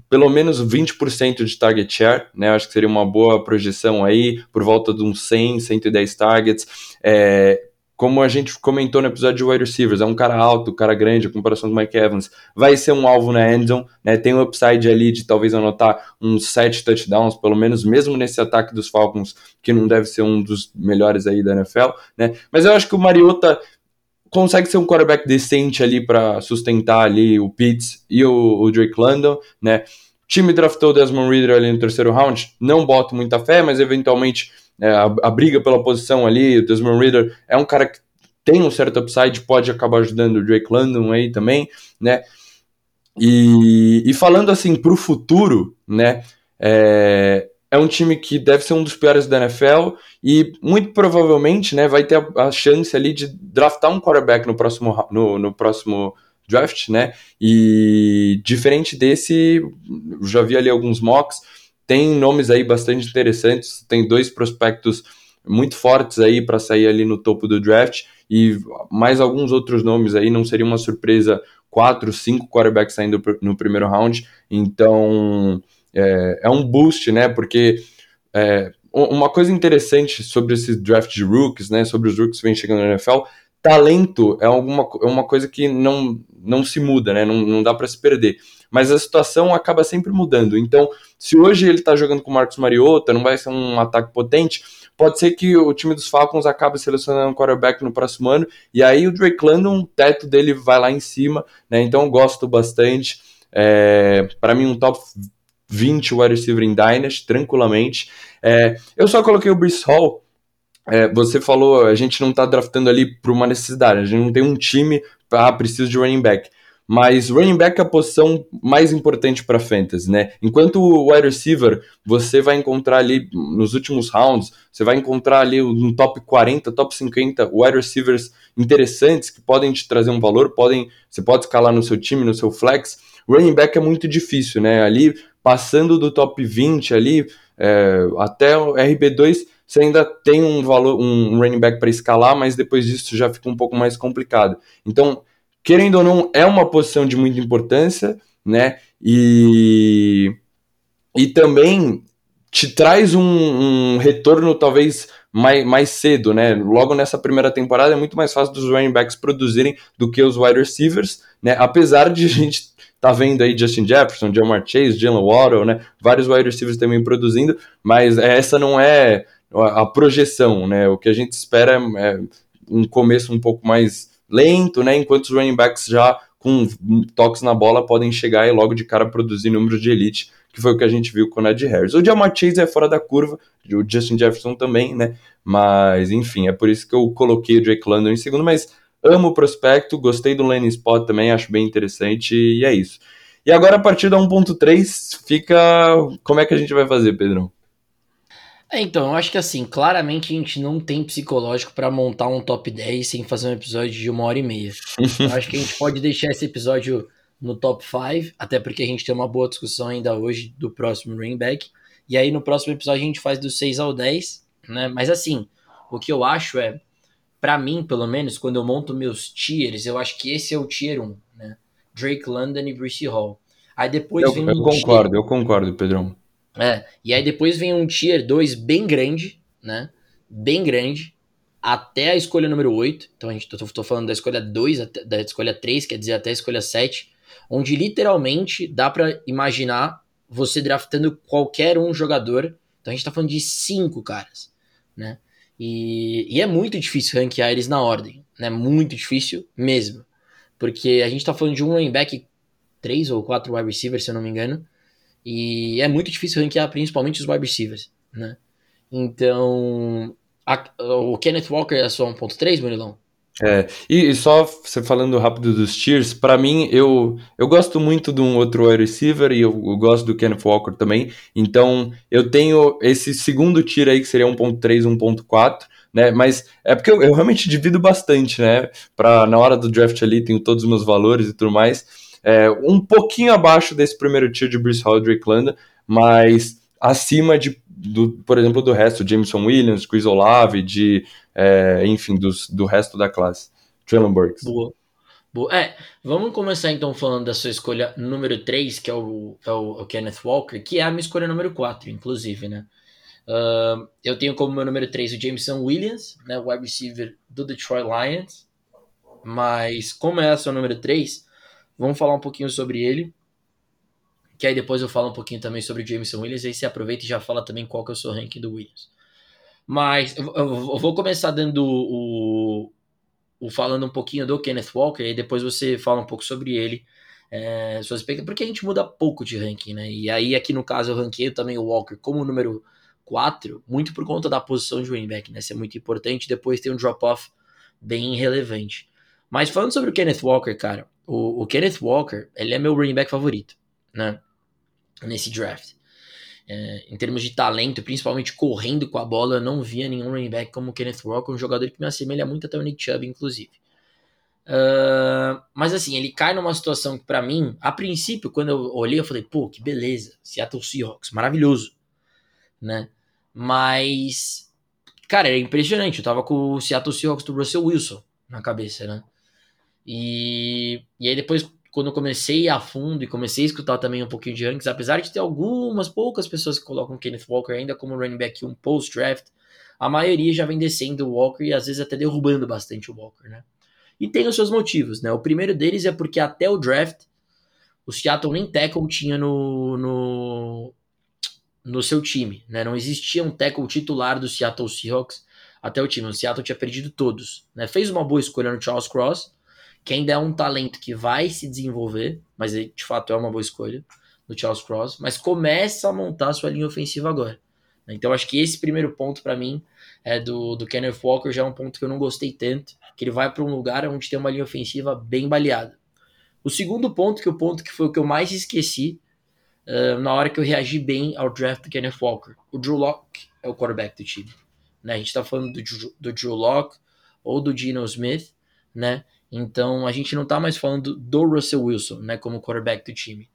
[SPEAKER 2] pelo menos 20% de target share, né? Acho que seria uma boa projeção aí, por volta de uns 100, 110 targets. É, como a gente comentou no episódio de wide receivers, é um cara alto, um cara grande, a comparação do Mike Evans, vai ser um alvo na endzone, né? Tem um upside ali de talvez anotar uns 7 touchdowns, pelo menos mesmo nesse ataque dos Falcons, que não deve ser um dos melhores aí da NFL, né? Mas eu acho que o Mariota consegue ser um quarterback decente ali para sustentar ali o Pitts e o, o, Drake London, né? O time draftou o Desmond Reader ali no terceiro round, não boto muita fé, mas eventualmente é, a, a, briga pela posição ali, o Desmond Reader é um cara que tem um certo upside, pode acabar ajudando o Drake London aí também, né? E, e falando assim para o futuro, né? É, é um time que deve ser um dos piores da NFL e muito provavelmente né, vai ter a, chance ali de draftar um quarterback no próximo, no, no próximo draft, né? E diferente desse, já vi ali alguns mocks, tem nomes aí bastante interessantes, tem dois prospectos muito fortes aí para sair ali no topo do draft e mais alguns outros nomes aí, não seria uma surpresa quatro, cinco quarterbacks saindo no primeiro round, então é, é um boost, né? Porque é, uma coisa interessante sobre esse draft de rookies, né? Sobre os rookies que vem chegando na NFL, talento é, alguma, é uma coisa que não, não se muda, né? Não, não dá para se perder. Mas a situação acaba sempre mudando. Então, se hoje ele está jogando com o Marcos Mariota, não vai ser um ataque potente, pode ser que o time dos Falcons acabe selecionando um quarterback no próximo ano, e aí o Drake London, o teto dele vai lá em cima, né? Então eu gosto bastante. É, para mim, um top 20 wide receiver em Dynasty, tranquilamente. É, eu só coloquei o Brice Hall. É, você falou, a gente não tá draftando ali por uma necessidade, a gente não tem um time, ah, preciso de running back. Mas running back é a posição mais importante para fantasy, né? Enquanto o wide receiver, você vai encontrar ali nos últimos rounds, você vai encontrar ali no top 40, top 50 wide receivers interessantes que podem te trazer um valor, podem, você pode escalar no seu time, no seu flex. Running back é muito difícil, né? Ali passando do top 20 ali é, até o RB2, você ainda tem um valor, um running back para escalar, mas depois disso já fica um pouco mais complicado. Então, querendo ou não, é uma posição de muita importância, né? E, e também te traz um, um retorno talvez mais, mais cedo, né? Logo nessa primeira temporada é muito mais fácil dos running backs produzirem do que os wide receivers, né? Apesar de a gente tá vendo aí Justin Jefferson, Jamar Chase, Jalen Waddle, né? Vários wide receivers também produzindo, mas essa não é a projeção, né? O que a gente espera é um começo um pouco mais lento, né? Enquanto os running backs já com toques na bola podem chegar e logo de cara produzir números de elite, que foi o que a gente viu com o Ned Harris. O Jamar Chase é fora da curva, o Justin Jefferson também, né? Mas, enfim, é por isso que eu coloquei o Drake London em segundo, mas amo o prospecto, gostei do landing spot também, acho bem interessante e é isso. E agora a partir da 1.3 fica... Como é que a gente vai fazer, Pedrão?
[SPEAKER 1] É, então, eu acho que assim, claramente a gente não tem psicológico para montar um top 10 sem fazer um episódio de uma hora e meia. eu acho que a gente pode deixar esse episódio no top 5, até porque a gente tem uma boa discussão ainda hoje do próximo running back. E aí no próximo episódio a gente faz do 6 ao 10, né? Mas assim, o que eu acho é, para mim, pelo menos, quando eu monto meus tiers, eu acho que esse é o tier 1, né? Drake London e Bruce Hall. Aí depois
[SPEAKER 2] eu,
[SPEAKER 1] vem
[SPEAKER 2] um Eu concordo, tier... eu concordo, Pedrão.
[SPEAKER 1] É, e aí depois vem um tier 2 bem grande, né? Bem grande, até a escolha número 8. Então a gente tô, tô falando da escolha 2, da escolha 3, quer dizer, até a escolha 7, onde literalmente dá para imaginar você draftando qualquer um jogador. Então a gente tá falando de cinco caras, né? E, e é muito difícil ranquear eles na ordem, né? Muito difícil mesmo. Porque a gente tá falando de um running back, três ou quatro wide receivers, se eu não me engano, e é muito difícil ranquear principalmente os wide receivers, né? Então, a, o Kenneth Walker é só 1.3, Murilão?
[SPEAKER 2] É, e, e, só você falando rápido dos tiers, para mim, eu, eu gosto muito de um outro wide receiver e eu, eu, gosto do Kenneth Walker também. Então, eu tenho esse segundo tier aí que seria 1.3, 1.4, né? Mas é porque eu, eu realmente divido bastante, né? Para na hora do draft ali, tenho todos os meus valores e tudo mais é, um pouquinho abaixo desse primeiro tiro de Bruce Hall London, mas acima de, do, por exemplo, do resto, Jameson Williams, Chris Olave, de, é, enfim, dos, do resto da classe. Traylon Burks.
[SPEAKER 1] Boa. Boa. É, vamos começar então falando da sua escolha número 3, que é o, é o, o Kenneth Walker, que é a minha escolha número 4, inclusive, né? Uh, eu tenho como meu número 3 o Jameson Williams, né, wide receiver do Detroit Lions. Mas como é a sua número 3, Vamos falar um pouquinho sobre ele. Que aí depois eu falo um pouquinho também sobre o Jameson Williams. Aí você aproveita e já fala também qual que é o seu ranking do Williams. Mas eu, vou começar dando o, o, falando um pouquinho do Kenneth Walker. E depois você fala um pouco sobre ele. É, suas porque a gente muda pouco de ranking, né? E aí aqui no caso eu ranqueio também o Walker como número 4, muito por conta da posição de running back, né? Isso é muito importante. Depois tem um drop-off bem relevante. Mas falando sobre o Kenneth Walker, cara, o, o Kenneth Walker, ele é meu running back favorito, né? Nesse draft. É, em termos de talento, principalmente correndo com a bola, eu não via nenhum running back como Kenneth Walker, um jogador que me assemelha muito até o Nick Chubb, inclusive. Uh, mas assim, ele cai numa situação que para mim, a princípio, quando eu olhei, eu falei, pô, que beleza, Seattle Seahawks, maravilhoso, né? Mas, cara, é impressionante, eu tava com o Seattle Seahawks do Russell Wilson na cabeça, né? E, e aí depois, quando eu comecei a fundo e comecei a escutar também um pouquinho de rankings, apesar de ter algumas poucas pessoas que colocam Kenneth Walker ainda como running back um post-draft, a maioria já vem descendo o Walker e às vezes até derrubando bastante o Walker, né? E tem os seus motivos, né? O primeiro deles é porque até o draft, o Seattle nem tackle tinha no, no, no seu time, né? Não existia um tackle titular do Seattle Seahawks até o time. O Seattle tinha perdido todos, né? Fez uma boa escolha no Charles Cross, que ainda é um talento que vai se desenvolver, mas de fato é uma boa escolha. do Charles Cross, mas começa a montar sua linha ofensiva agora. Então acho que esse primeiro ponto para mim é do, do Kenneth Walker já é um ponto que eu não gostei tanto, que ele vai para um lugar onde tem uma linha ofensiva bem baleada. O segundo ponto, que é o ponto que foi o que eu mais esqueci uh, na hora que eu reagi bem ao draft do Kenneth Walker. O Drew Locke é o quarterback do time. Né? A gente está falando do, do Drew Locke ou do Geno Smith, né? Então a gente não está mais falando do Russell Wilson, né, como quarterback do time.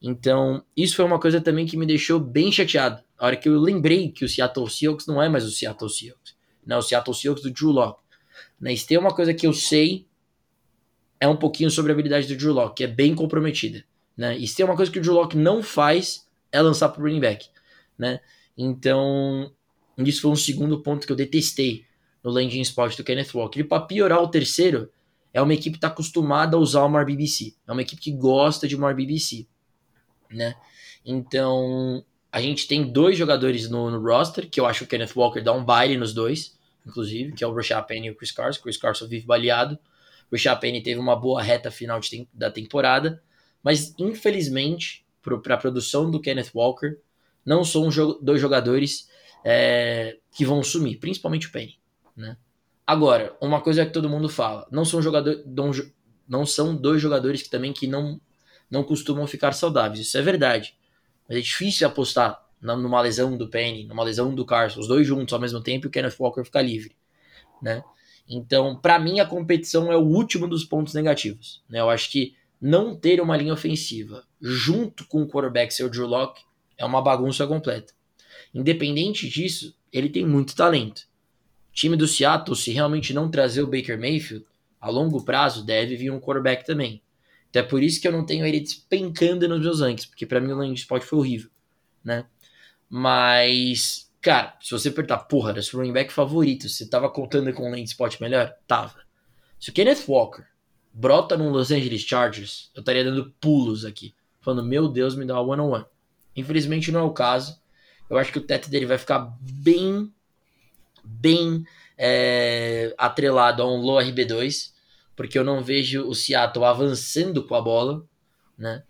[SPEAKER 1] Então, isso foi uma coisa também que me deixou bem chateado. A hora que eu lembrei que o Seattle Seahawks não é mais o Seattle Seahawks. Não, o Seattle Seahawks do Drew Locke. Né? Se tem uma coisa que eu sei, é um pouquinho sobre a habilidade do Drew Locke, que é bem comprometida. Né? E se tem uma coisa que o Drew Locke não faz, é lançar para o running back. Né? Então, isso foi um segundo ponto que eu detestei no landing spot do Kenneth Walker. E para piorar o terceiro, é uma equipe que está acostumada a usar uma RBBC. É uma equipe que gosta de uma RBBC né? Então, a gente tem dois jogadores no, no, roster, que eu acho que o Kenneth Walker dá um baile nos dois, inclusive, que é o Rashad Penny e o Chris Carson. O Chris Carson vive baleado. O Rashad teve uma boa reta final da temporada, mas infelizmente, para a produção do Kenneth Walker, não são dois jogadores é, que vão sumir, principalmente o Penny, né? Agora, uma coisa que todo mundo fala, não são não são dois jogadores que também que não não costumam ficar saudáveis. Isso é verdade. Mas é difícil apostar numa lesão do Penny, numa lesão do Carson, os dois juntos ao mesmo tempo e o Kenneth Walker ficar livre, né? Então, para mim, a competição é o último dos pontos negativos. Né? Eu acho que não ter uma linha ofensiva junto com o quarterback seu Drew Locke é uma bagunça completa. Independente disso, ele tem muito talento. Time do Seattle, se realmente não trazer o Baker Mayfield, a longo prazo deve vir um quarterback também. Então é por isso que eu não tenho ele despencando nos meus rankings, porque para mim o landing spot foi horrível, né? Mas, cara, se você apertar, porra, era seu running back favorito, você tava contando com um landing spot melhor? Tava. Se o Kenneth Walker brota num Los Angeles Chargers, eu estaria dando pulos aqui, falando, meu Deus, me dá uma one-on-one. Infelizmente não é o caso. Eu acho que o teto dele vai ficar bem, bem é, atrelado a um low RB2 porque eu não vejo o Seattle avançando com a bola, né?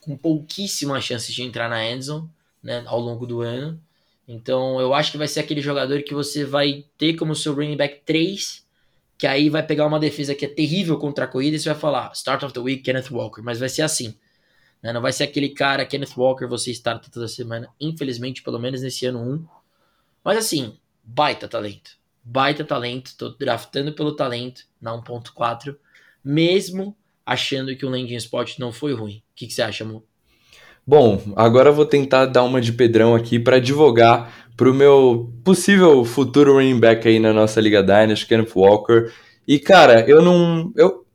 [SPEAKER 1] Com pouquíssimas chances de entrar na endzone, né? Ao longo do ano. Então eu acho que vai ser aquele jogador que você vai ter como seu running back 3, que aí vai pegar uma defesa que é terrível contra a corrida e você vai falar, start of the week, Kenneth Walker. Mas vai ser assim. Né? Não vai ser aquele cara, Kenneth Walker, você starta toda semana. Infelizmente, pelo menos nesse ano 1. Mas assim, baita talento baita talento, tô draftando pelo talento na 1.4, mesmo achando que o landing spot não foi ruim. O que, você acha, amor?
[SPEAKER 2] Bom, agora eu vou tentar dar uma de Pedrão aqui para advogar para o meu possível futuro running back aí na nossa Liga Dynasty, Kenneth Walker. E, cara, eu não. Eu,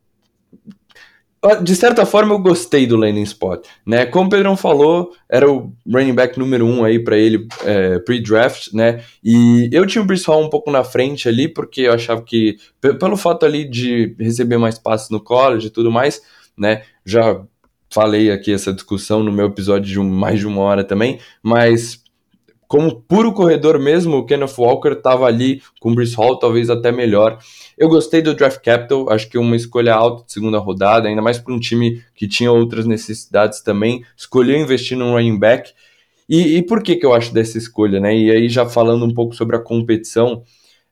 [SPEAKER 2] de certa forma eu gostei do landing spot, né? Como o Pedrão falou, era o running back número um aí para ele é, pre-draft, né? E eu tinha o Bruce Hall um pouco na frente ali, porque eu achava que, pelo fato ali de receber mais passes no college e tudo mais, né? Já falei aqui essa discussão no meu episódio de um, mais de uma hora também, mas como puro corredor mesmo, o Kenneth Walker estava ali com o Bruce Hall, talvez até melhor. Eu gostei do draft capital, acho que uma escolha alta de segunda rodada, ainda mais para um time que tinha outras necessidades também. Escolheu investir num running back. E, e, por que, que eu acho dessa escolha, né? E aí, já falando um pouco sobre a competição,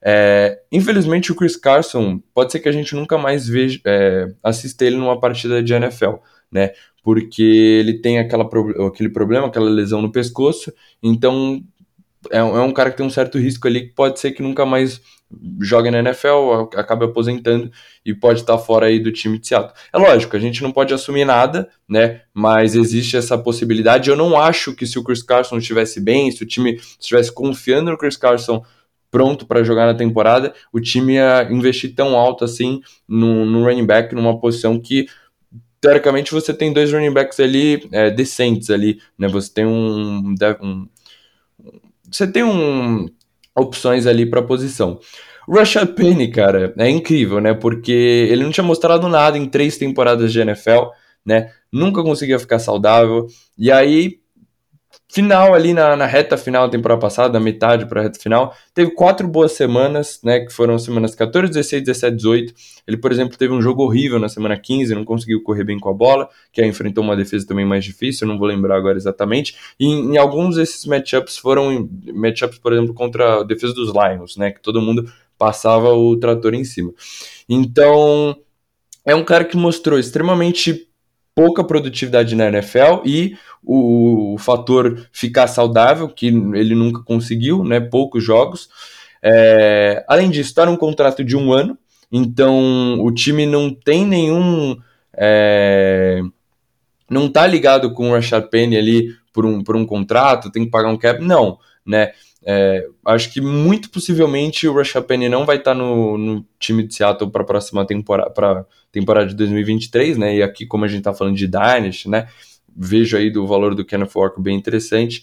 [SPEAKER 2] é, infelizmente o Chris Carson pode ser que a gente nunca mais veja, é, assista ele numa partida de NFL, né? Porque ele tem aquela, aquele problema, aquela lesão no pescoço, então é, é um cara que tem um certo risco ali que pode ser que nunca mais jogue na NFL, acabe aposentando e pode estar fora aí do time de Seattle. É lógico, a gente não pode assumir nada, né? Mas existe essa possibilidade. Eu não acho que se o Chris Carson estivesse bem, se o time estivesse confiando no Chris Carson pronto para jogar na temporada, o time ia investir tão alto assim no, no running back, numa posição que teoricamente você tem dois running backs ali é, decentes ali, né? Você tem um, um você tem um, opções ali para posição. Rashad Penny, cara, é incrível, né? Porque ele não tinha mostrado nada em três temporadas de NFL, né? Nunca conseguia ficar saudável. E aí final ali na, na, reta final da temporada passada, da metade para a reta final, teve quatro boas semanas, né, que foram semanas 14, 16, 17, 18. Ele, por exemplo, teve um jogo horrível na semana 15, não conseguiu correr bem com a bola, que aí enfrentou uma defesa também mais difícil, não vou lembrar agora exatamente. E em, alguns desses matchups foram matchups, por exemplo, contra a defesa dos Lions, né, que todo mundo passava o trator em cima. Então, é um cara que mostrou extremamente pouca produtividade na NFL e o, o, fator ficar saudável, que ele nunca conseguiu, né? Poucos jogos. É, além disso, está num contrato de um ano, então o time não tem nenhum. É, não tá ligado com o Rashad Penny ali por um, por um contrato, tem que pagar um cap, não, né? É, acho que muito possivelmente o Rashad Penny não vai estar tá no, no, time de Seattle para a próxima temporada, para temporada de 2023, né? E aqui, como a gente está falando de Dynasty, né? Vejo aí do valor do Kenneth Walker bem interessante.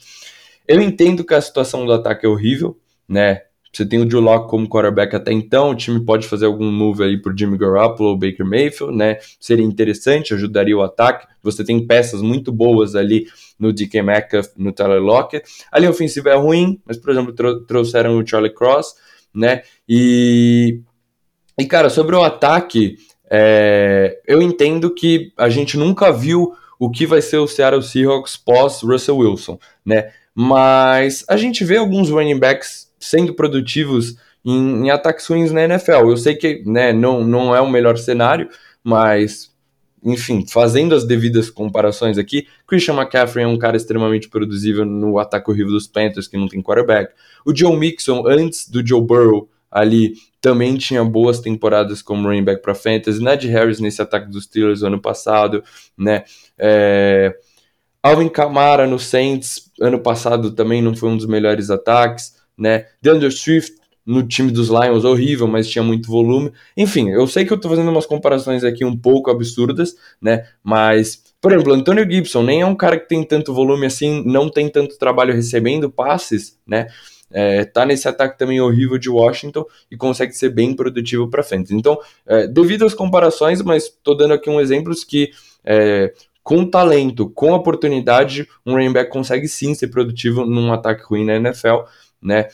[SPEAKER 2] Eu entendo que a situação do ataque é horrível, né? Você tem o Drew Locke como quarterback até então, o time pode fazer algum move aí por Jimmy Garoppolo ou Baker Mayfield, né? Seria interessante, ajudaria o ataque. Você tem peças muito boas ali no DK Metcalf, no Tyler Lockett. A linha ofensiva é ruim, mas, por exemplo, trouxeram o Charlie Cross, né? E, e cara, sobre o ataque, é, eu entendo que a gente nunca viu o que vai ser o Seattle Seahawks pós Russell Wilson, né? Mas a gente vê alguns running backs sendo produtivos em, em ataques ruins na NFL. Eu sei que né, não, não é o melhor cenário, mas enfim, fazendo as devidas comparações aqui, Christian McCaffrey é um cara extremamente produzível no ataque horrível dos Panthers, que não tem quarterback. O Joe Mixon, antes do Joe Burrow ali, também tinha boas temporadas como running back para fantasy. Ned Harris nesse ataque dos Steelers ano passado, né? É... Alvin Kamara no Saints ano passado também não foi um dos melhores ataques, né? DeAndre Swift no time dos Lions horrível, mas tinha muito volume. Enfim, eu sei que eu tô fazendo umas comparações aqui um pouco absurdas, né? Mas, por exemplo, Antonio Gibson nem é um cara que tem tanto volume assim, não tem tanto trabalho recebendo passes, né? É, tá nesse ataque também horrível de Washington e consegue ser bem produtivo para frente. Então, é, devido às comparações, mas tô dando aqui um exemplo que é, com talento, com oportunidade, um running back consegue sim ser produtivo num ataque ruim na NFL, né?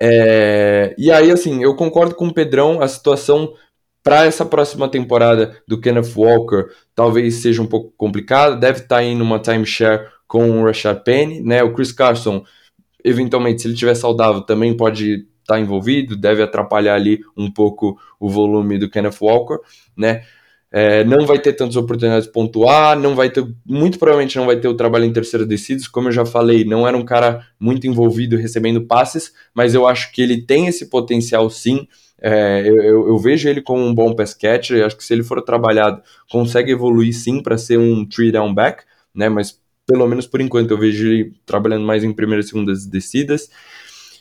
[SPEAKER 2] É, e aí, assim, eu concordo com o Pedrão, a situação para essa próxima temporada do Kenneth Walker talvez seja um pouco complicada, deve estar tá em uma timeshare com o Rashad Penny, né? O Chris Carson, eventualmente, se ele estiver saudável, também pode estar tá envolvido, deve atrapalhar ali um pouco o volume do Kenneth Walker, né? É, não vai ter tantas oportunidades de pontuar, não vai ter, muito provavelmente não vai ter o trabalho em terceira descidas, como eu já falei, não era um cara muito envolvido recebendo passes, mas eu acho que ele tem esse potencial sim. É, eu, eu, vejo ele como um bom pass catcher, acho que se ele for trabalhado, consegue evoluir sim para ser um three down back, né? Mas pelo menos por enquanto eu vejo ele trabalhando mais em primeiras e segundas descidas.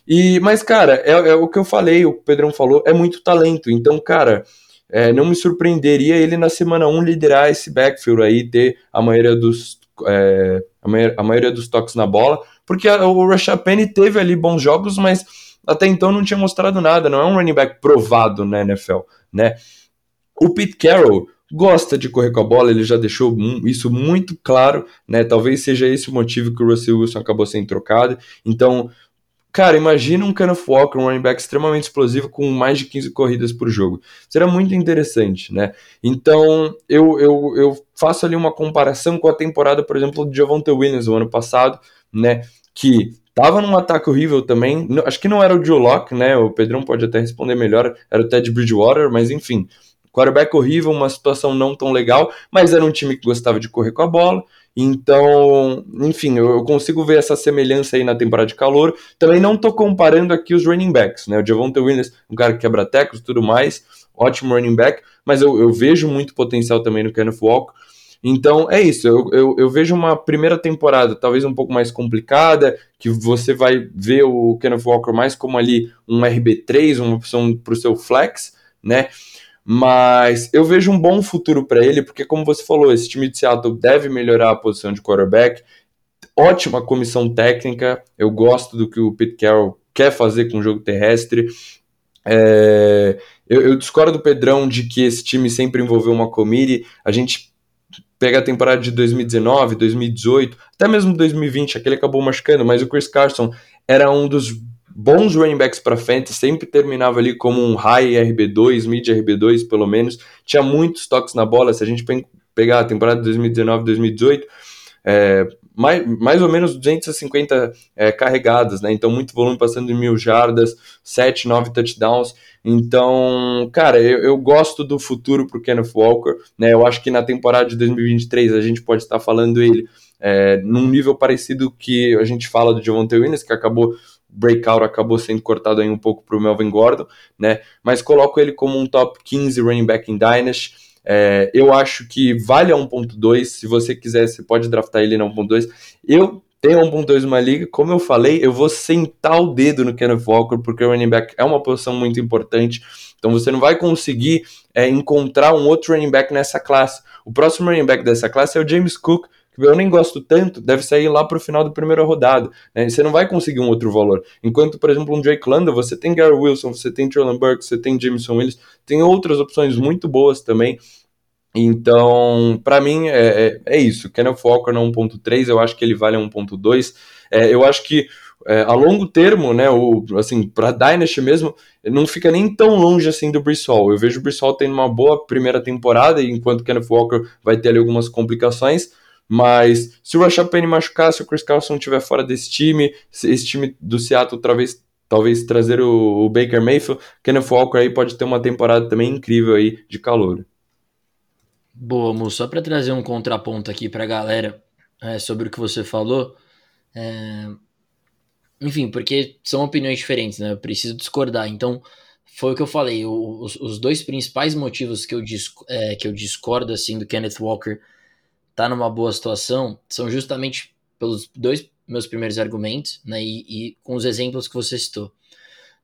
[SPEAKER 2] E, mas, cara, é, é o que eu falei, o Pedrão falou, é muito talento. Então, cara, é, não me surpreenderia ele na semana 1 liderar esse backfield aí, ter a maioria dos, é, a, maioria, a, maioria, dos toques na bola, porque a, o Rashad Penny teve ali bons jogos, mas até então não tinha mostrado nada, não é um running back provado na NFL, né? O Pete Carroll gosta de correr com a bola, ele já deixou isso muito claro, né? Talvez seja esse o motivo que o Russell Wilson acabou sendo trocado. Então, Cara, imagina um Kenneth Walker, um running back extremamente explosivo com mais de 15 corridas por jogo. Será muito interessante, né? Então, eu, eu, eu faço ali uma comparação com a temporada, por exemplo, do Javonte Williams, o ano passado, né? Que tava num ataque horrível também. Acho que não era o Joe Locke, né? O Pedrão pode até responder melhor. Era o Ted Bridgewater, mas enfim. Quarterback horrível, uma situação não tão legal, mas era um time que gostava de correr com a bola. Então, enfim, eu consigo ver essa semelhança aí na temporada de calor. Também não tô comparando aqui os running backs, né? O Javonte Williams, um cara que quebra tecos e tudo mais, ótimo running back, mas eu, eu, vejo muito potencial também no Kenneth Walker. Então é isso, eu, eu, eu, vejo uma primeira temporada talvez um pouco mais complicada, que você vai ver o Kenneth Walker mais como ali um RB3, uma opção para o seu flex, né? Mas eu vejo um bom futuro para ele, porque, como você falou, esse time de Seattle deve melhorar a posição de quarterback. Ótima comissão técnica. Eu gosto do que o Pete Carroll quer fazer com o jogo terrestre. É, eu, eu, discordo do Pedrão de que esse time sempre envolveu uma committee. A gente pega a temporada de 2019, 2018, até mesmo 2020, aquele acabou machucando, mas o Chris Carson era um dos bons running backs para frente, sempre terminava ali como um high RB2, mid RB2 pelo menos, tinha muitos toques na bola, se a gente pegar a temporada de 2019, 2018, é, mais, mais ou menos 250 é, carregadas, né? Então, muito volume passando de mil jardas, 7, 9 touchdowns. Então, cara, eu, eu gosto do futuro pro Kenneth Walker, né? Eu acho que na temporada de 2023 a gente pode estar falando ele é, num nível parecido que a gente fala do Javonte Williams, que acabou breakout acabou sendo cortado aí um pouco para o Melvin Gordon, né? Mas coloco ele como um top 15 running back em Dynasty. É, eu acho que vale a 1.2. Se você quiser, você pode draftar ele na 1.2. Eu tenho 1.2 numa liga. Como eu falei, eu vou sentar o dedo no Kenneth Walker, porque o running back é uma posição muito importante. Então você não vai conseguir é, encontrar um outro running back nessa classe. O próximo running back dessa classe é o James Cook, eu nem gosto tanto, deve sair lá para o final da primeira rodada. Né? Você não vai conseguir um outro valor. Enquanto, por exemplo, um Drake London, você tem Gary Wilson, você tem Traylon Burke, você tem Jameson Willis, tem outras opções muito boas também. Então, para mim, é, é, é, isso. Kenneth Walker no 1.3, eu acho que ele vale 1.2. É, eu acho que é, a longo termo, né, o, assim, para Dynasty mesmo, não fica nem tão longe assim do Brissol. Eu vejo o Brissol tendo uma boa primeira temporada, enquanto Kenneth Walker vai ter ali algumas complicações. Mas se o Rashad Penny machucar, se o Chris Carlson estiver fora desse time, esse time do Seattle talvez, talvez trazer o, o Baker Mayfield, Kenneth Walker aí pode ter uma temporada também incrível aí de calor.
[SPEAKER 1] Boa, Mu, só para trazer um contraponto aqui para a galera é, sobre o que você falou. É... Enfim, porque são opiniões diferentes, né? Eu preciso discordar. Então, foi o que eu falei. O, os, os, dois principais motivos que eu, é, que eu discordo assim do Kenneth Walker tá numa boa situação são justamente pelos dois meus primeiros argumentos, né? E, e com os exemplos que você citou.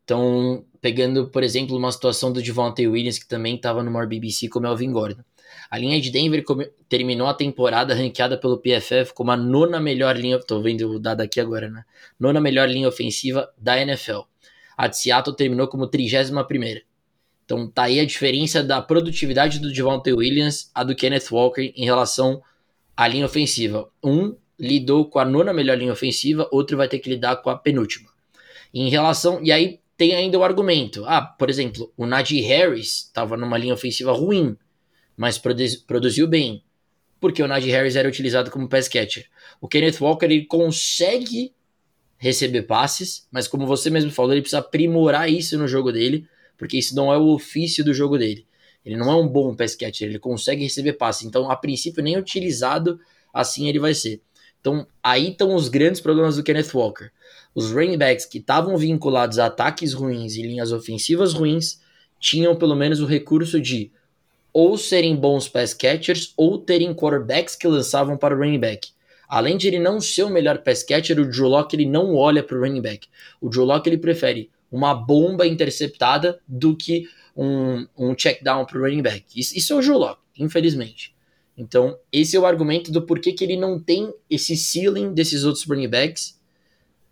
[SPEAKER 1] Então, pegando, por exemplo, uma situação do Devontae Williams, que também estava no maior BBC como Elvin Gordon. A linha de Denver terminou a temporada ranqueada pelo PFF como a nona melhor linha, tô vendo o dado aqui agora, né? Nona melhor linha ofensiva da NFL. A de Seattle terminou como 31 primeira. Então tá aí a diferença da produtividade do Devontae Williams a do Kenneth Walker em relação a linha ofensiva. Um lidou com a nona melhor linha ofensiva, outro vai ter que lidar com a penúltima. Em relação. E aí tem ainda o argumento. Ah, por exemplo, o Najee Harris estava numa linha ofensiva ruim, mas produziu bem. Porque o Najee Harris era utilizado como pass catcher. O Kenneth Walker ele consegue receber passes, mas como você mesmo falou, ele precisa aprimorar isso no jogo dele, porque isso não é o ofício do jogo dele. Ele não é um bom pass catcher, ele consegue receber passe. Então, a princípio, nem utilizado assim ele vai ser. Então, aí estão os grandes problemas do Kenneth Walker. Os running backs que estavam vinculados a ataques ruins e linhas ofensivas ruins tinham pelo menos o recurso de ou serem bons pass catchers ou terem quarterbacks que lançavam para o running back. Além de ele não ser o melhor pass catcher, o Drew Locke ele não olha para o running back. O Drew Locke ele prefere uma bomba interceptada do que um, um check down para o running back. Isso, isso é o Joe Locke, infelizmente. Então, esse é o argumento do porquê que ele não tem esse ceiling desses outros running backs.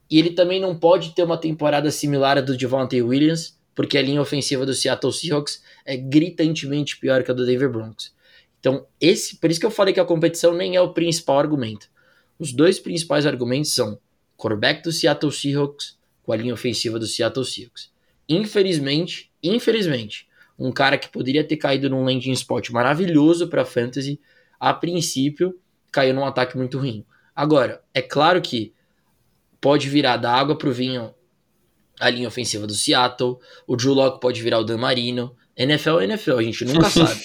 [SPEAKER 1] E ele também não pode ter uma temporada similar à do Devontae Williams, porque a linha ofensiva do Seattle Seahawks é gritantemente pior que a do Denver Broncos. Então, esse, por isso que eu falei que a competição nem é o principal argumento. Os dois principais argumentos são quarterback do Seattle Seahawks com a linha ofensiva do Seattle Seahawks. Infelizmente, infelizmente, um cara que poderia ter caído num landing spot maravilhoso para fantasy, a princípio caiu num ataque muito ruim. Agora, é claro que pode virar da água pro vinho a linha ofensiva do Seattle, o Drew Locke pode virar o Dan Marino. NFL é NFL, a gente nunca sabe.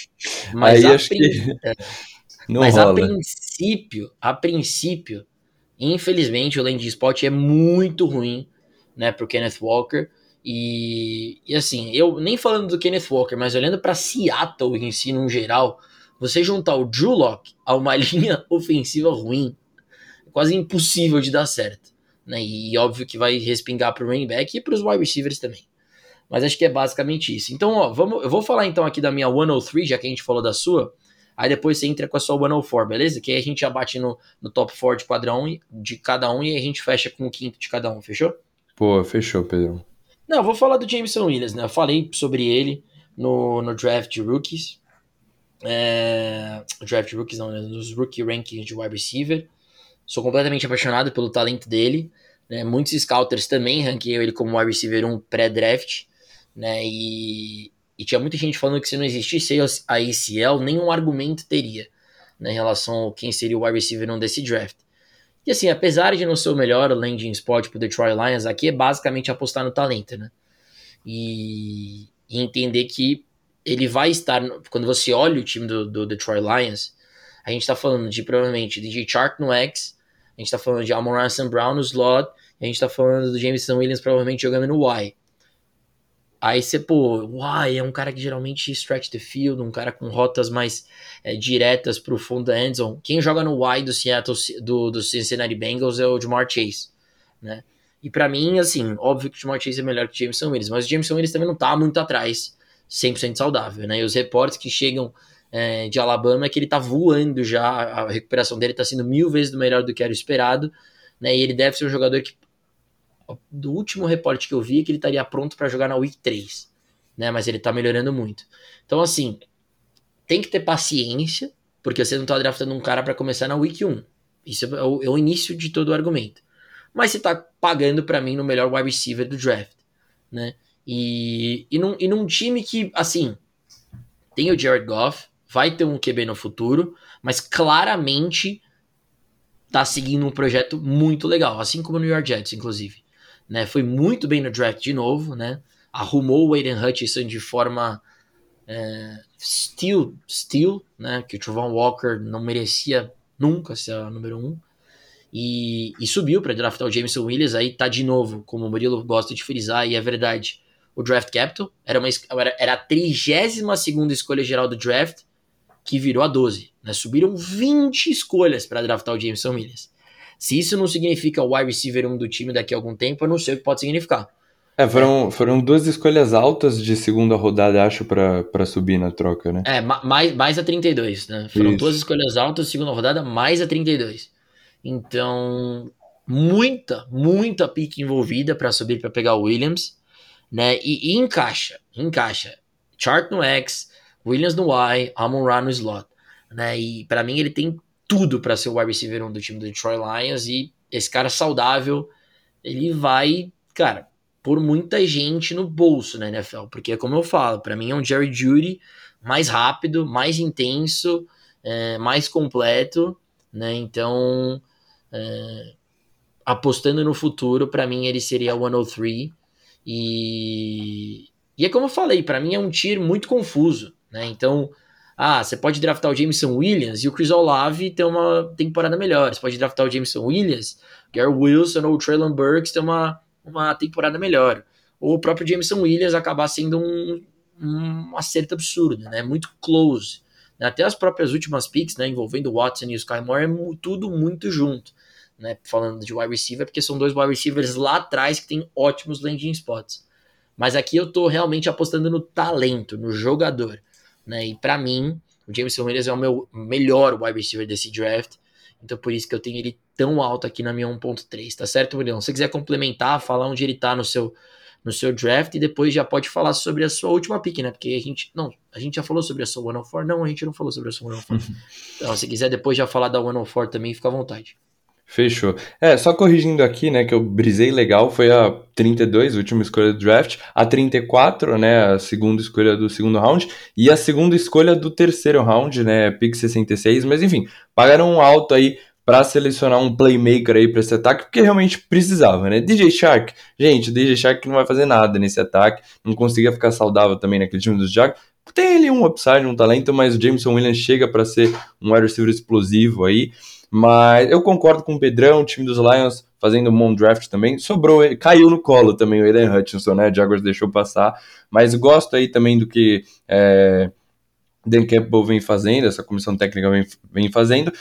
[SPEAKER 1] Mas, a, prin... que... É. Mas a princípio, a princípio, infelizmente o landing spot é muito ruim, né, pro Kenneth Walker. E, e assim, eu nem falando do Kenneth Walker, mas olhando para Seattle em si, no geral, você juntar o Drew Locke a uma linha ofensiva ruim, é quase impossível de dar certo. Né? E óbvio que vai respingar para o running back e para os wide receivers também. Mas acho que é basicamente isso. Então, ó, vamos, eu vou falar então aqui da minha 103, já que a gente falou da sua. Aí depois você entra com a sua 104, beleza? Que aí a gente já bate no, no top 4 de, quadrão, de cada um e a gente fecha com o quinto de cada um, fechou?
[SPEAKER 2] Pô, fechou, Pedro.
[SPEAKER 1] Não, vou falar do Jameson Williams, né? Eu falei sobre ele no, no draft rookies. é, draft rookies, não, né, nos rookie rankings de wide receiver. Sou completamente apaixonado pelo talento dele. Né? Muitos scouters também ranqueiam ele como wide receiver 1 pré-draft. Né? E, e, tinha muita gente falando que se não existisse a ACL, nenhum argumento teria né, em relação a quem seria o wide receiver 1 desse draft. E assim, apesar de não ser o melhor landing spot pro Detroit Lions, aqui é basicamente apostar no talento, né? E, e entender que ele vai estar. Quando você olha o time do, do Detroit Lions, a gente está falando de provavelmente DJ Chark no X, a gente está falando de Amon Brown no slot, a gente está falando do Jameson Williams provavelmente jogando no Y. Aí você, pô, Y é um cara que geralmente stretch the field, um cara com rotas mais é, diretas pro fundo da endzone. Quem joga no Y do Seattle, do, do Cincinnati Bengals é o Jamar Chase, né? E para mim, assim, óbvio que o Jamar Chase é melhor que o Jameson Williams, mas o Jameson Williams também não tá muito atrás 100% saudável, né? E os reportes que chegam é, de Alabama é que ele tá voando já, a recuperação dele tá sendo mil vezes melhor do que era esperado, né? E ele deve ser um jogador que, do último reporte que eu vi, é que ele estaria pronto para jogar na Week 3, né? Mas ele tá melhorando muito. Então, assim, tem que ter paciência, porque você não tá draftando um cara para começar na Week 1. Isso é o, é o, início de todo o argumento. Mas você tá pagando para mim no melhor wide receiver do draft, né? E, e, num, e num time que, assim, tem o Jared Goff, vai ter um QB no futuro, mas claramente tá seguindo um projeto muito legal, assim como o New York Jets, inclusive. Né? Foi muito bem no draft de novo, né? Arrumou o Aiden Hutchinson de forma é, steel, steel, né? Que o Travon Walker não merecia nunca ser a número um. E, e subiu para draftar o Jameson Williams, aí tá de novo, como o Murilo gosta de frisar, e é verdade o draft capital, era, uma, era, era a 32 escolha geral do draft, que virou a 12. Né? Subiram 20 escolhas para draftar o Jameson Williams. Se isso não significa o wide receiver 1 do time daqui a algum tempo, eu não sei o que pode significar.
[SPEAKER 2] É, foram, foram duas escolhas altas de segunda rodada, acho, para subir na troca, né?
[SPEAKER 1] É, mais, mais a 32, né? Foram isso. duas escolhas altas de segunda rodada, mais a 32. Então, muita, muita pique envolvida para subir para pegar o Williams né? E, e, encaixa, encaixa. Chart no X, Williams no Y, Amon Ra no slot, né? E para mim ele tem tudo para ser o wide receiver 1 do time do Detroit Lions e esse cara saudável, ele vai, cara, por muita gente no bolso na NFL, porque como eu falo, para mim é um Jerry Judy mais rápido, mais intenso, é, mais completo, né? Então, é, apostando no futuro, para mim ele seria o 103 e, e é como eu falei, para mim é um tier muito confuso, né? Então, ah, você pode draftar o Jameson Williams e o Chris Olave ter uma temporada melhor. Você pode draftar o Jameson Williams, Gary Wilson ou o Traylon Burks ter uma, uma temporada melhor. Ou o próprio Jameson Williams acabar sendo um, um acerto absurdo, né? Muito close. Até as próprias últimas picks, né, envolvendo o Watson e o Sky Moore, é tudo muito junto né? Falando de wide receiver, porque são dois wide receivers lá atrás que tem ótimos landing spots. Mas aqui eu tô realmente apostando no talento, no jogador, né? E para mim, o Jameson Williams é o meu melhor wide receiver desse draft. Então por isso que eu tenho ele tão alto aqui na minha 1.3, tá certo, Murilo? Se você quiser complementar, falar onde ele tá no seu no seu draft e depois já pode falar sobre a sua última pick, né? Porque a gente, não, a gente já falou sobre a sua 104, não, a gente não falou sobre a sua 104. então, se quiser depois já falar da 104 também, fica à vontade.
[SPEAKER 2] Fechou. É, só corrigindo aqui, né, que eu brisei legal, foi a 32, a última escolha do draft, a 34, né, a segunda escolha do segundo round, e a segunda escolha do terceiro round, né, pick 66, mas enfim, pagaram um alto aí para selecionar um playmaker aí para esse ataque, porque realmente precisava, né? DJ Shark, gente, DJ Shark não vai fazer nada nesse ataque, não conseguia ficar saudável também naquele time dos Jaguars, tem ali um upside, um talento, mas o Jameson Williams chega para ser um wide receiver explosivo aí, mas eu concordo com o Pedrão, o time dos Lions fazendo um bom draft também. Sobrou, caiu no colo também o Eden Hutchinson, né? O Jaguars deixou passar. Mas gosto aí também do que é, Dan Campbell vem fazendo, essa comissão técnica vem, vem fazendo.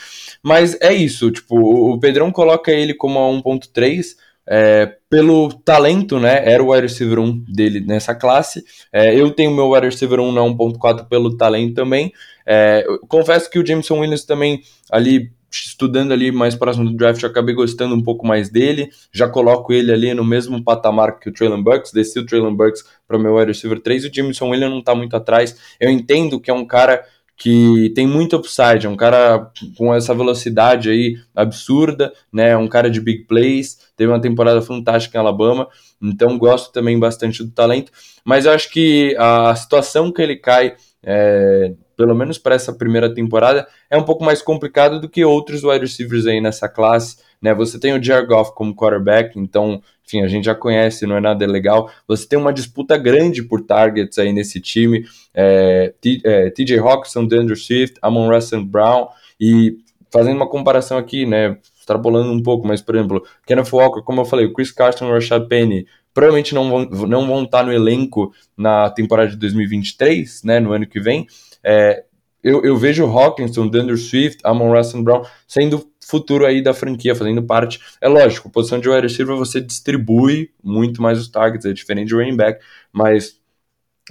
[SPEAKER 2] Mas é isso, tipo, o Pedrão coloca ele como a 1.3. É, pelo talento, né? Era o wide receiver 1 dele nessa classe. É, eu tenho meu wide receiver 1 na 1.4 pelo talento também. É, confesso que o Jameson Williams também ali estudando ali mais próximo do draft, eu acabei gostando um pouco mais dele. Já coloco ele ali no mesmo patamar que o Traylon Burks, desci o Traylon Burks para o meu wide receiver 3 e o Jameson Williams não está muito atrás. Eu entendo que é um cara que tem muito upside, é um cara com essa velocidade aí absurda, né? Um cara de big plays, teve uma temporada fantástica em Alabama, então gosto também bastante do talento, mas eu acho que a situação que ele cai é, pelo menos para essa primeira temporada, é um pouco mais complicado do que outros wide receivers aí nessa classe. Né? Você tem o Jared Goff como quarterback, então, enfim, a gente já conhece, não é nada legal. Você tem uma disputa grande por targets aí nesse time. É, é, TJ Hawkinson, DeAndre Swift, Amon Russell Brown, e fazendo uma comparação aqui, né? Extrapolando um pouco, mas, por exemplo, Kenneth Walker, como eu falei, o Chris Carson o Rashad Penny, provavelmente não vão, não vão estar no elenco na temporada de 2023, né, no ano que vem, é, eu, eu, vejo o Hawkinson, Dunder Swift, Amon Russell Brown sendo futuro aí da franquia, fazendo parte. É lógico, posição de wide receiver você distribui muito mais os targets, é diferente de running back, mas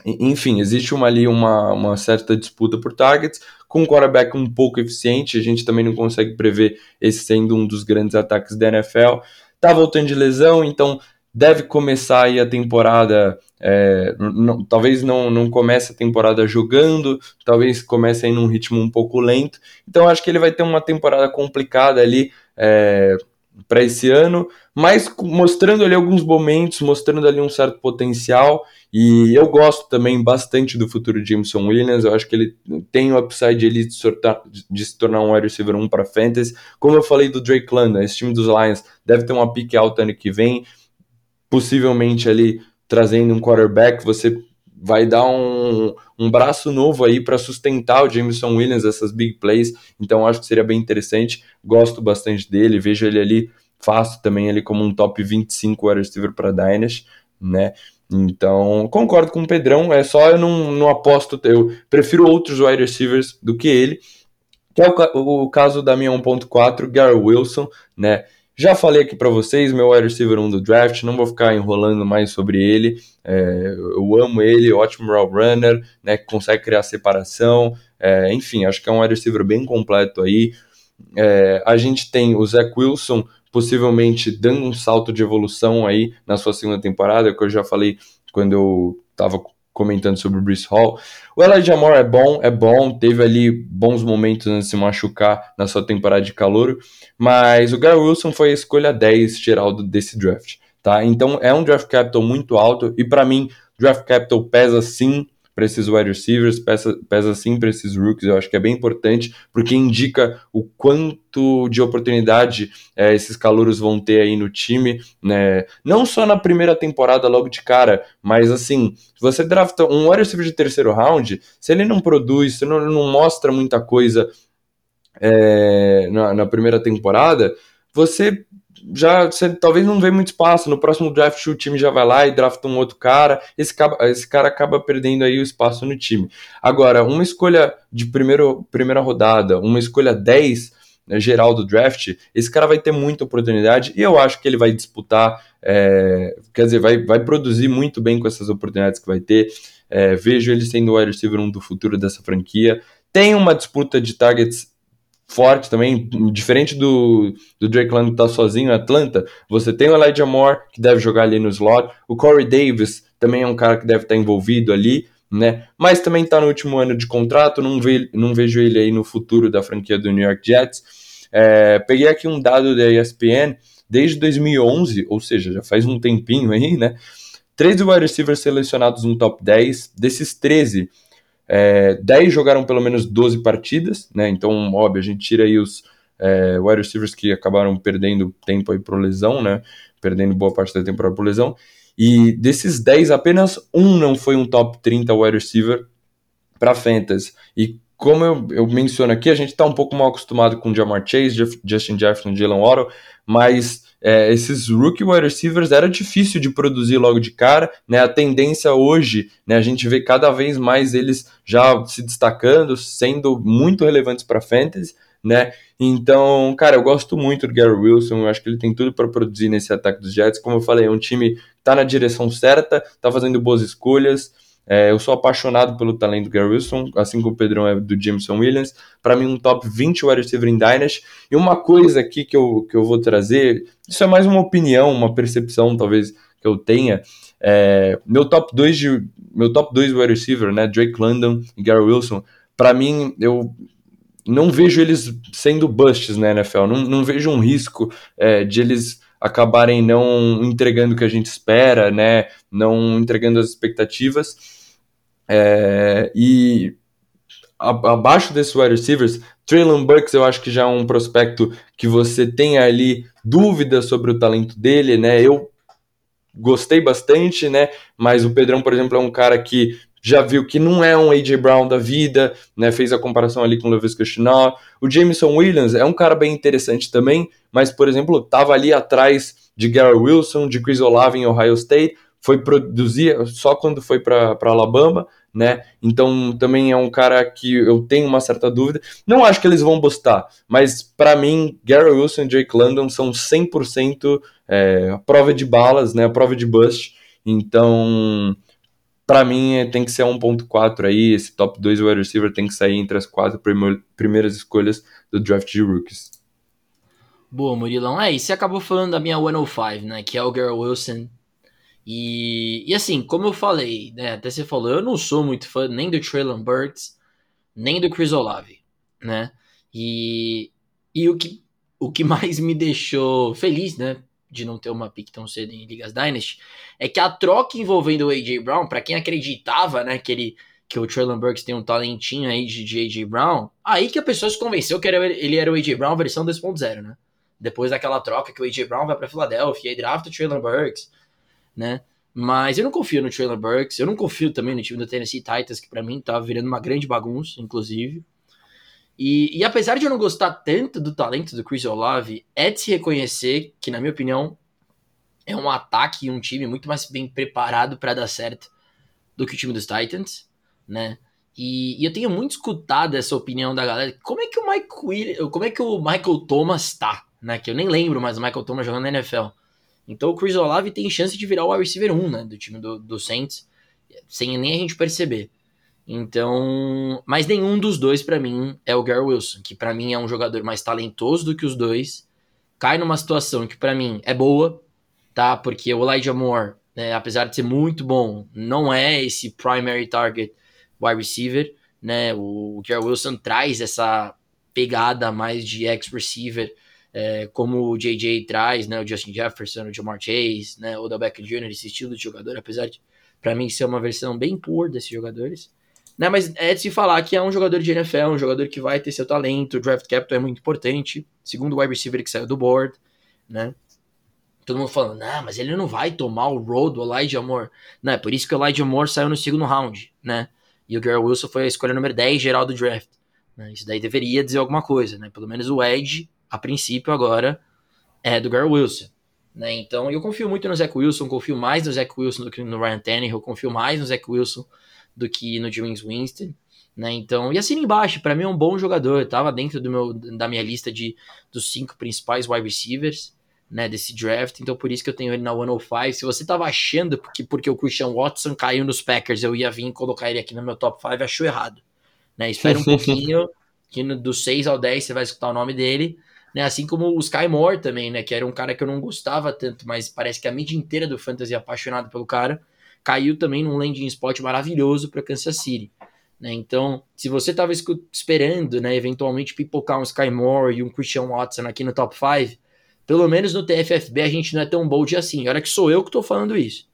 [SPEAKER 2] enfim, existe uma, ali uma, uma certa disputa por targets, com um quarterback um pouco eficiente, a gente também não consegue prever esse sendo um dos grandes ataques da NFL. Tá voltando de lesão, então deve começar aí a temporada, é, não, talvez não, não comece a temporada jogando, talvez comece aí num ritmo um pouco lento, então acho que ele vai ter uma temporada complicada ali é, para esse ano, mas mostrando ali alguns momentos, mostrando ali um certo potencial, e eu gosto também bastante do futuro de Jameson Williams, eu acho que ele tem o upside ali de, sortar, de se tornar um wide receiver 1 para fantasy, como eu falei do Drake London, esse time dos Lions deve ter uma pique alta ano que vem, possivelmente ali trazendo um quarterback, você vai dar um, um braço novo aí para sustentar o Jameson Williams, essas big plays. Então acho que seria bem interessante. Gosto bastante dele, vejo ele ali fácil também ali como um top 25 wide receiver para Dynasty, né? Então, concordo com o Pedrão, é só eu não, não aposto, eu prefiro outros wide receivers do que ele, que é o, o caso da minha 1.4, Gary Wilson, né? Já falei aqui para vocês, meu wide receiver 1 do draft, não vou ficar enrolando mais sobre ele. É, eu amo ele, ótimo route runner, né, consegue criar separação. É, enfim, acho que é um wide receiver bem completo aí. É, a gente tem o Zach Wilson, possivelmente dando um salto de evolução aí na sua segunda temporada, que eu já falei quando eu estava comentando sobre o Bruce Hall. O Elijah Moore é bom, é bom, teve ali bons momentos antes de se machucar na sua temporada de calor, mas o Gary Wilson foi a escolha 10 geral desse draft, tá? Então é um draft capital muito alto e para mim draft capital pesa sim para esses wide receivers, pesa, pesa sim para esses rookies, eu acho que é bem importante, porque indica o quanto de oportunidade é, esses calouros vão ter aí no time, né? Não só na primeira temporada logo de cara, mas assim, se você drafta um wide receiver de terceiro round, se ele não produz, se não, não mostra muita coisa é, na, na primeira temporada, você já você talvez não vê muito espaço. No próximo draft o time já vai lá e drafta um outro cara. Esse, esse cara acaba perdendo aí o espaço no time. Agora, uma escolha de primeiro, primeira rodada, uma escolha 10 né, geral do draft, esse cara vai ter muita oportunidade e eu acho que ele vai disputar, é, quer dizer, vai, vai produzir muito bem com essas oportunidades que vai ter. É, vejo ele sendo o wide receiver um do futuro dessa franquia. Tem uma disputa de targets forte também, diferente do, do Drake London que tá sozinho em Atlanta, você tem o Elijah Moore, que deve jogar ali no slot, o Corey Davis também é um cara que deve estar tá envolvido ali, né? Mas também está no último ano de contrato, não, ve, não vejo ele aí no futuro da franquia do New York Jets. É, peguei aqui um dado da ESPN, desde 2011, ou seja, já faz um tempinho aí, né? 13 wide receivers selecionados no top 10, desses 13, é, 10 jogaram pelo menos 12 partidas, né? Então, óbvio, a gente tira aí os é, wide receivers que acabaram perdendo tempo aí por lesão, né? Perdendo boa parte da temporada por lesão. E desses 10, apenas um não foi um top 30 wide receiver para Fantasy. E como eu, eu menciono aqui, a gente está um pouco mal acostumado com Jamar Chase, Jeff, Justin Jefferson, Jalen Waddle, mas é, esses rookie wide receivers era difícil de produzir logo de cara, né? A tendência hoje, né, a gente vê cada vez mais eles já se destacando, sendo muito relevantes para fantasy, né? Então, cara, eu gosto muito do Gary Wilson, eu acho que ele tem tudo para produzir nesse ataque dos Jets. Como eu falei, é um time que tá na direção certa, tá fazendo boas escolhas. É, eu sou apaixonado pelo talento do Gary Wilson, assim como o Pedrão é do Jameson Williams. Para mim, um top 20 wide receiver em Dynasty. E uma coisa aqui que eu, que eu vou trazer, isso é mais uma opinião, uma percepção talvez que eu tenha. É, meu top 2 de meu top 2 wide receiver, né, Drake London e Gary Wilson, para mim, eu não vejo eles sendo busts na NFL, não, não vejo um risco é, de eles acabarem não entregando o que a gente espera, né? Não entregando as expectativas. É, e abaixo desses wide receivers, Traylon Burks eu acho que já é um prospecto que você tem ali dúvidas sobre o talento dele, né? Eu gostei bastante, né? Mas o Pedrão, por exemplo, é um cara que já viu que não é um AJ Brown da vida, né? Fez a comparação ali com o Levis Chenault. O Jameson Williams é um cara bem interessante também, mas, por exemplo, estava ali atrás de Gary Wilson, de Chris Olave em Ohio State, foi produzir só quando foi para Alabama, né? Então também é um cara que eu tenho uma certa dúvida. Não acho que eles vão bustar, mas para mim, Gary Wilson e Jake London são 100% é, a prova de balas, né? A prova de bust. Então, para mim, tem que ser 1.4 aí. Esse top 2 wide receiver tem que sair entre as quatro primeiras escolhas do draft de rookies.
[SPEAKER 1] Boa, Murilão. É, e você acabou falando da minha 105, né? Que é o Gary Wilson e, e assim, como eu falei, né, até você falou, eu não sou muito fã nem do Traylon Burks, nem do Chris Olave, né? E, e o, que, o que mais me deixou feliz, né, de não ter uma pick tão cedo em Ligas Dynasty, é que a troca envolvendo o AJ Brown, para quem acreditava, né, que ele que o Traylon Burks tem um talentinho aí de, de AJ Brown, aí que a pessoa se convenceu que era, ele era o AJ Brown versão 2.0, né? Depois daquela troca que o AJ Brown vai para Filadélfia e draft o Traylon Burks né? Mas eu não confio no Traylor Burks, eu não confio também no time do Tennessee Titans, que para mim tá virando uma grande bagunça, inclusive. E, e, apesar de eu não gostar tanto do talento do Chris Olave, é de se reconhecer que, na minha opinião, é um ataque e um time muito mais bem preparado para dar certo do que o time dos Titans, né? E, e, eu tenho muito escutado essa opinião da galera. Como é que o Mike como é que o Michael Thomas tá, né? Que eu nem lembro mais o Michael Thomas jogando na NFL. Então o Chris Olave tem chance de virar o wide receiver 1, né, do time do, do Saints, sem nem a gente perceber. Então, mas nenhum dos dois para mim é o Gary Wilson, que para mim é um jogador mais talentoso do que os dois. Cai numa situação que para mim é boa, tá? Porque o Elijah Moore, né, apesar de ser muito bom, não é esse primary target wide receiver, né? O Gary Wilson traz essa pegada mais de ex receiver é, como o JJ traz, né, o Justin Jefferson, o Jamar Chase, né, o Odell Beckham Jr., esse estilo de jogador, apesar de, para mim, ser uma versão bem poor desses jogadores. Né, mas é de se falar que é um jogador de NFL, um jogador que vai ter seu talento, o draft capital é muito importante, segundo o wide receiver que saiu do board, né, todo mundo falando, não, mas ele não vai tomar o road do Elijah Moore. Não, é por isso que o Elijah Moore saiu no segundo round, né? E o Gary Wilson foi a escolha número 10 geral do draft. Né? Isso daí deveria dizer alguma coisa, né? Pelo menos o Edge a princípio agora, é do Gary Wilson. Né? Então eu confio muito no Zach Wilson, confio mais no Zach Wilson do que no Ryan Tannehill, confio mais no Zach Wilson do que no James Winston. Né? Então, e assim embaixo, para mim é um bom jogador, estava dentro do meu, da minha lista de, dos cinco principais wide receivers né, desse draft, então por isso que eu tenho ele na 105. Se você estava achando que porque o Christian Watson caiu nos Packers eu ia vir colocar ele aqui no meu top 5, achou errado. Né? Espera um pouquinho, que no, do 6 ao 10 você vai escutar o nome dele, né? Assim como o Sky Moore também, né? Que era um cara que eu não gostava tanto, mas parece que a mídia inteira do Fantasy é apaixonada pelo cara. Caiu também num landing spot maravilhoso para Kansas City. Né? Então, se você estava esperando, né, eventualmente pipocar um Sky Moore e um Christian Watson aqui no top 5, pelo menos no TFFB a gente não é tão bold assim. Olha que sou eu que estou falando isso.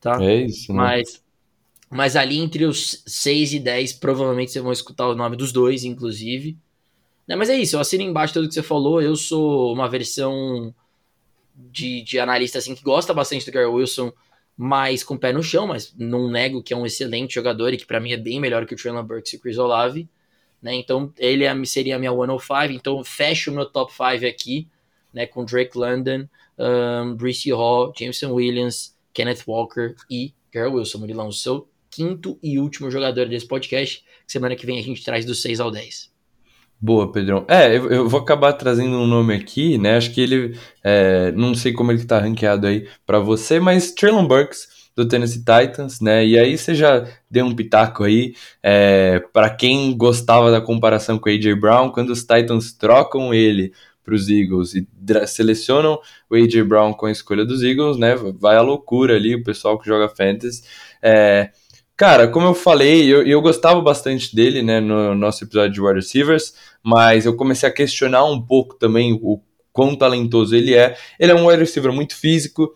[SPEAKER 1] Tá?
[SPEAKER 2] É isso. Né?
[SPEAKER 1] Mas, mas ali entre os 6 e 10, provavelmente vocês vão escutar o nome dos dois, inclusive. Né, mas é isso, eu assino embaixo tudo que você falou. Eu sou uma versão de, de analista assim que gosta bastante do Gary Wilson, mas com o pé no chão, mas não nego que é um excelente jogador e que para mim é bem melhor que o Traylon Burks e o Chris Olave. Né? Então ele é, seria a minha 105, então fecho o meu top 5 aqui, né, com Drake London, um, Hall, Jameson Williams, Kenneth Walker e Gary Wilson. Murilão, seu quinto e último jogador desse podcast. Semana que vem a gente traz do 6 ao 10.
[SPEAKER 2] Boa, Pedrão. É, eu, eu, vou acabar trazendo um nome aqui, né? Acho que ele, é, não sei como ele tá ranqueado aí para você, mas Traylon Burks do Tennessee Titans, né? E aí você já deu um pitaco aí é, para quem gostava da comparação com AJ Brown, quando os Titans trocam ele para os Eagles e selecionam o AJ Brown com a escolha dos Eagles, né? Vai a loucura ali, o pessoal que joga fantasy. É, Cara, como eu falei, eu, eu gostava bastante dele, né, no nosso episódio de wide receivers, mas eu comecei a questionar um pouco também o quão talentoso ele é. Ele é um wide receiver muito físico,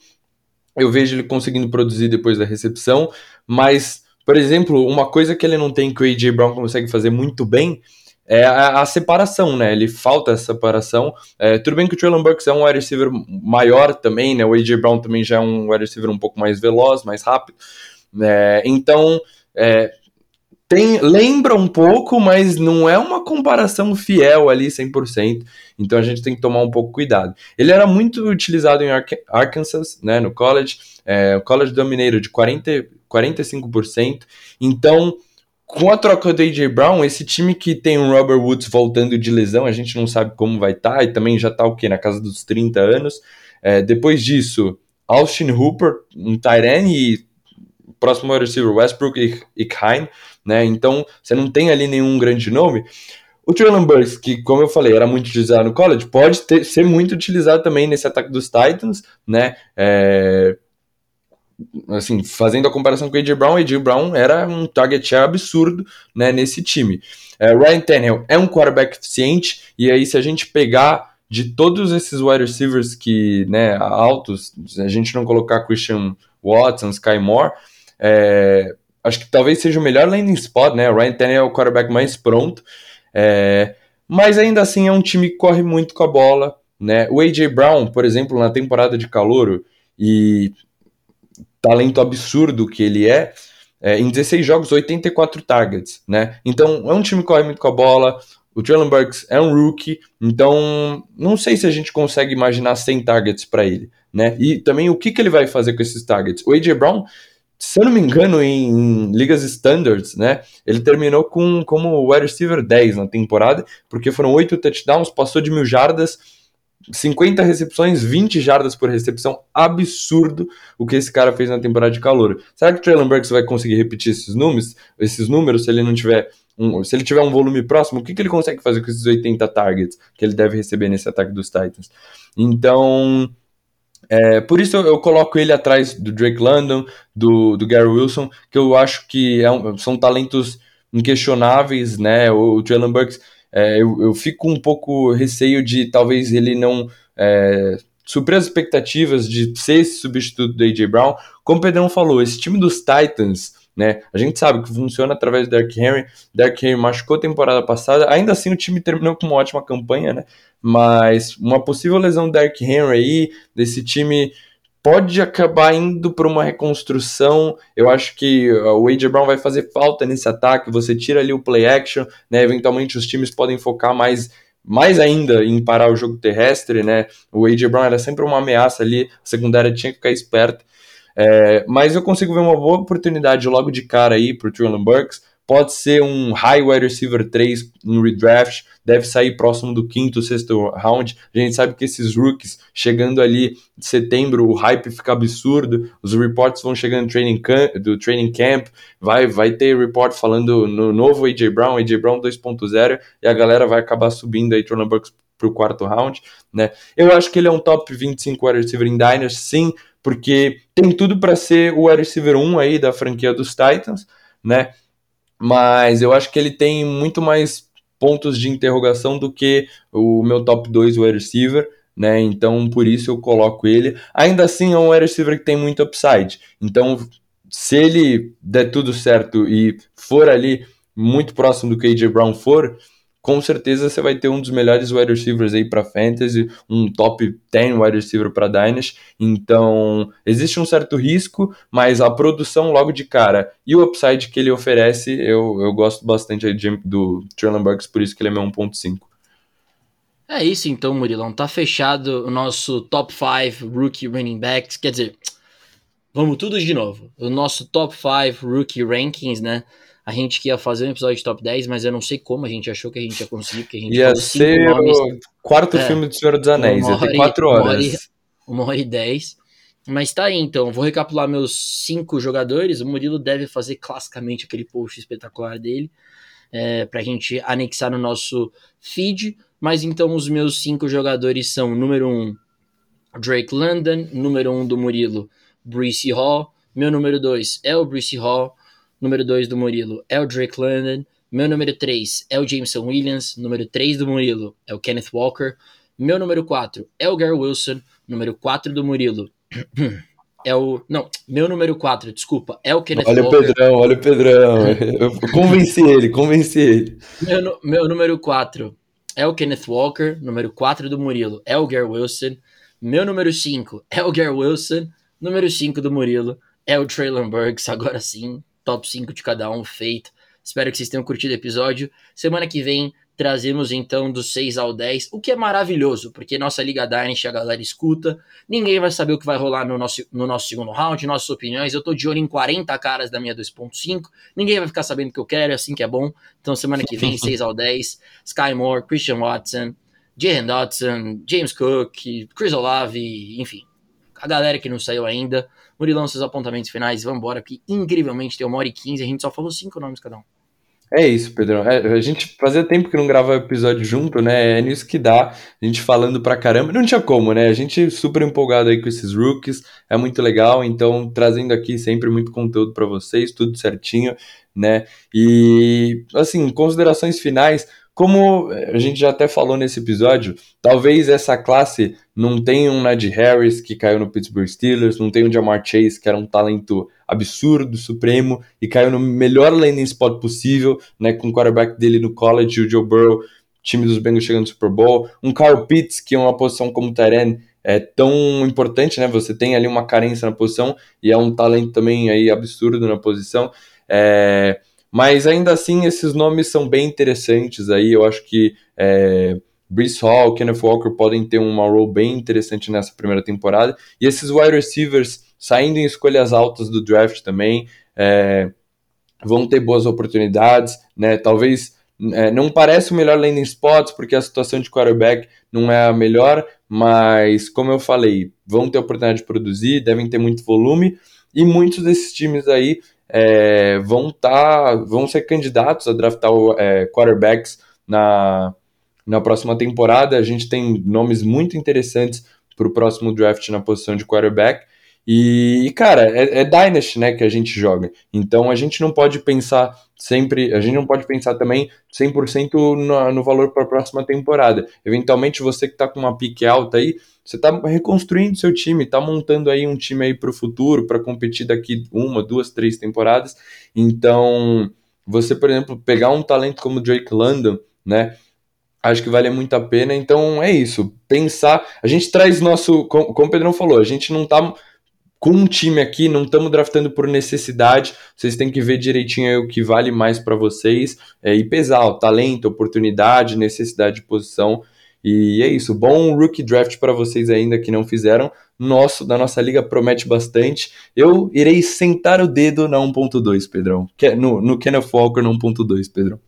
[SPEAKER 2] eu vejo ele conseguindo produzir depois da recepção, mas, por exemplo, uma coisa que ele não tem que o A.J. Brown consegue fazer muito bem é a, a, separação, né? Ele falta essa separação. É, tudo bem que o Traylon Burks é um wide receiver maior também, né? O A.J. Brown também já é um wide receiver um pouco mais veloz, mais rápido, é, então, é, tem, lembra um pouco, mas não é uma comparação fiel ali 100%. Então a gente tem que tomar um pouco cuidado. Ele era muito utilizado em Arkansas, né, no college, é, college domineiro de 40, 45%. Então, com a troca do AJ Brown, esse time que tem o Robert Woods voltando de lesão, a gente não sabe como vai estar, tá, e também já está o quê? Na casa dos 30 anos. É, depois disso, Austin Hooper, um Tyrene próximo wide receiver Westbrook e, e Kine, né? Então você não tem ali nenhum grande nome. O Traylon Burks, que como eu falei, era muito utilizado no college, pode ter, ser muito utilizado também nesse ataque dos Titans, né? É, assim, fazendo a comparação com o AJ Brown, o AJ Brown era um target share absurdo, né, nesse time. É, Ryan Tannehill é um quarterback eficiente, e aí se a gente pegar de todos esses wide receivers que, né, altos, a gente não colocar Christian Watson, Sky Moore, é, acho que talvez seja o melhor landing spot, né? O Ryan Tannehill é o quarterback mais pronto. É, mas ainda assim é um time que corre muito com a bola, né? O AJ Brown, por exemplo, na temporada de calouro e talento absurdo que ele é, é, em 16 jogos, 84 targets, né? Então é um time que corre muito com a bola. O Traylon Burks é um rookie, então não sei se a gente consegue imaginar 100 targets para ele, né? E também o que, que ele vai fazer com esses targets? O AJ Brown se eu não me engano, em, ligas standards, né? Ele terminou com como wide receiver 10 na temporada, porque foram 8 touchdowns, passou de mil jardas, 50 recepções, 20 jardas por recepção. Absurdo o que esse cara fez na temporada de calor. Será que o Traylon Burks vai conseguir repetir esses números, esses números se ele não tiver um, se ele tiver um volume próximo, o que, que ele consegue fazer com esses 80 targets que ele deve receber nesse ataque dos Titans? Então, é, por isso eu, coloco ele atrás do Drake London, do, do Gary Wilson, que eu acho que é um, são talentos inquestionáveis, né? O, o Traylon Burks, é, eu, eu, fico um pouco receio de talvez ele não é, suprir as expectativas de ser esse substituto do AJ Brown. Como o Pedrão falou, esse time dos Titans, né? A gente sabe que funciona através do Derrick Henry. Derrick Henry machucou a temporada passada, ainda assim o time terminou com uma ótima campanha, né? Mas uma possível lesão do Derrick Henry aí, desse time pode acabar indo para uma reconstrução. Eu acho que uh, o AJ Brown vai fazer falta nesse ataque. Você tira ali o play action, né? Eventualmente os times podem focar mais mais ainda em parar o jogo terrestre, né? O AJ Brown era sempre uma ameaça ali, a secundária tinha que ficar esperta. É, mas eu consigo ver uma boa oportunidade logo de cara aí pro Traylon Burks pode ser um high wide receiver 3 em redraft, deve sair próximo do quinto, sexto round. A gente sabe que esses rookies chegando ali em setembro, o hype fica absurdo, os reports vão chegando do training camp, do training camp vai, vai ter report falando no novo AJ Brown, AJ Brown 2.0, e a galera vai acabar subindo aí Tron Bucks pro quarto round, né? Eu acho que ele é um top 25 wide receiver em Diners, sim, porque tem tudo para ser o wide receiver 1 aí da franquia dos Titans, né? Mas eu acho que ele tem muito mais pontos de interrogação do que o meu top 2 wide receiver, né? Então por isso eu coloco ele. Ainda assim é um wide receiver que tem muito upside. Então se ele der tudo certo e for ali muito próximo do que AJ Brown for, com certeza você vai ter um dos melhores wide receivers aí para fantasy, um top 10 wide receiver para Dynasty. Então, existe um certo risco, mas a produção logo de cara e o upside que ele oferece, eu, eu gosto bastante do Traylon Burks, por isso que ele é meu 1.5.
[SPEAKER 1] É isso então, Murilão. Tá fechado o nosso top 5 rookie running backs. Quer dizer, vamos tudo de novo. O nosso top 5 rookie rankings, né? A gente que ia fazer um episódio de top 10, mas eu não sei como a gente achou que a gente ia conseguir, porque a gente
[SPEAKER 2] ia ser o quarto é, filme do Senhor dos Anéis, ia ter quatro horas. Uma hora, e,
[SPEAKER 1] uma hora e dez. Mas tá aí, então. Vou recapitular meus cinco jogadores. O Murilo deve fazer classicamente aquele post espetacular dele, é, pra gente anexar no nosso feed. Mas então os meus cinco jogadores são: número um, Drake London, número um do Murilo, Bruce Hall. Meu número dois é o Bruce Hall. Número 2 do Murilo é o Drake London, meu número 3 é o Jameson Williams, número 3 do Murilo é o Kenneth Walker, meu número 4 é o Gary Wilson, número 4 do Murilo é o. Não, meu número 4, desculpa, é o Kenneth
[SPEAKER 2] olha
[SPEAKER 1] Walker.
[SPEAKER 2] Olha o Pedrão, olha o Pedrão. Eu convenci ele, convenci ele.
[SPEAKER 1] Meu, meu número 4 é o Kenneth Walker, número 4 do Murilo é o Gary Wilson, meu número 5 é o Gary Wilson, número 5 do Murilo é o Traylon Burks, agora sim, top 5 de cada um feito. Espero que vocês tenham curtido o episódio. Semana que vem trazemos então dos 6 ao 10, o que é maravilhoso, porque nossa Liga Dynasty a galera escuta, ninguém vai saber o que vai rolar no nosso, no nosso segundo round, nossas opiniões, eu tô de olho em 40 caras da minha 2.5, ninguém vai ficar sabendo o que eu quero, é assim que é bom, então semana que vem 6 ao 10, Sky Moore, Christian Watson, Jalen Dodson, James Cook, Chris Olave, enfim, a galera que não saiu ainda, Murilão, seus apontamentos finais, vamos embora, porque incrivelmente tem uma hora e 15, a gente só falou cinco nomes cada um.
[SPEAKER 2] É isso, Pedrão. É, a gente fazia tempo que não gravava episódio junto, né? É nisso que dá. A gente falando pra caramba. Não tinha como, né? A gente super empolgado aí com esses rookies. É muito legal. Então, trazendo aqui sempre muito conteúdo para vocês, tudo certinho, né? E, assim, considerações finais. Como a gente já até falou nesse episódio, talvez essa classe não tenha um Najee Harris que caiu no Pittsburgh Steelers, não tenha um Jamar Chase que era um talento absurdo, supremo, e caiu no melhor landing spot possível, né, com o quarterback dele no college, o Joe Burrow, time dos Bengals chegando no Super Bowl, um Kyle Pitts, que é uma posição como Tyren é tão importante, né, você tem ali uma carência na posição, e é um talento também aí absurdo na posição, é mas ainda assim, esses nomes são bem interessantes aí. Eu acho que é, Hall, Kenneth Walker podem ter uma role bem interessante nessa primeira temporada. E esses wide receivers saindo em escolhas altas do draft também é, vão ter boas oportunidades, né? Talvez é, não parece o melhor landing spots porque a situação de quarterback não é a melhor, mas como eu falei, vão ter oportunidade de produzir, devem ter muito volume e muitos desses times aí é, vão tá, vão ser candidatos a draftar é, quarterbacks na, na próxima temporada. A gente tem nomes muito interessantes para o próximo draft na posição de quarterback. E, cara, é, é Dynasty, né, que a gente joga. Então a gente não pode pensar sempre, a gente não pode pensar também 100% no, no valor para a próxima temporada. Eventualmente você que está com uma pique alta aí, você está reconstruindo seu time, está montando aí um time aí para o futuro, para competir daqui uma, duas, três temporadas. Então, você, por exemplo, pegar um talento como Drake London, né? Acho que vale muito a pena. Então é isso. Pensar. A gente traz nosso. Como, o Pedrão falou, a gente não está com um time aqui, não estamos draftando por necessidade. Vocês têm que ver direitinho o que vale mais para vocês é, e pesar ó, talento, oportunidade, necessidade de posição. E é isso. Bom rookie draft para vocês ainda que não fizeram. Nosso, da nossa liga, promete bastante. Eu irei sentar o dedo na 1.2, Pedrão. No, no Kenneth Walker na 1.2, Pedrão.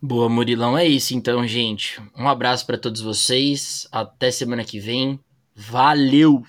[SPEAKER 1] Boa, Murilão. É isso então, gente. Um abraço para todos vocês. Até semana que vem. Valeu!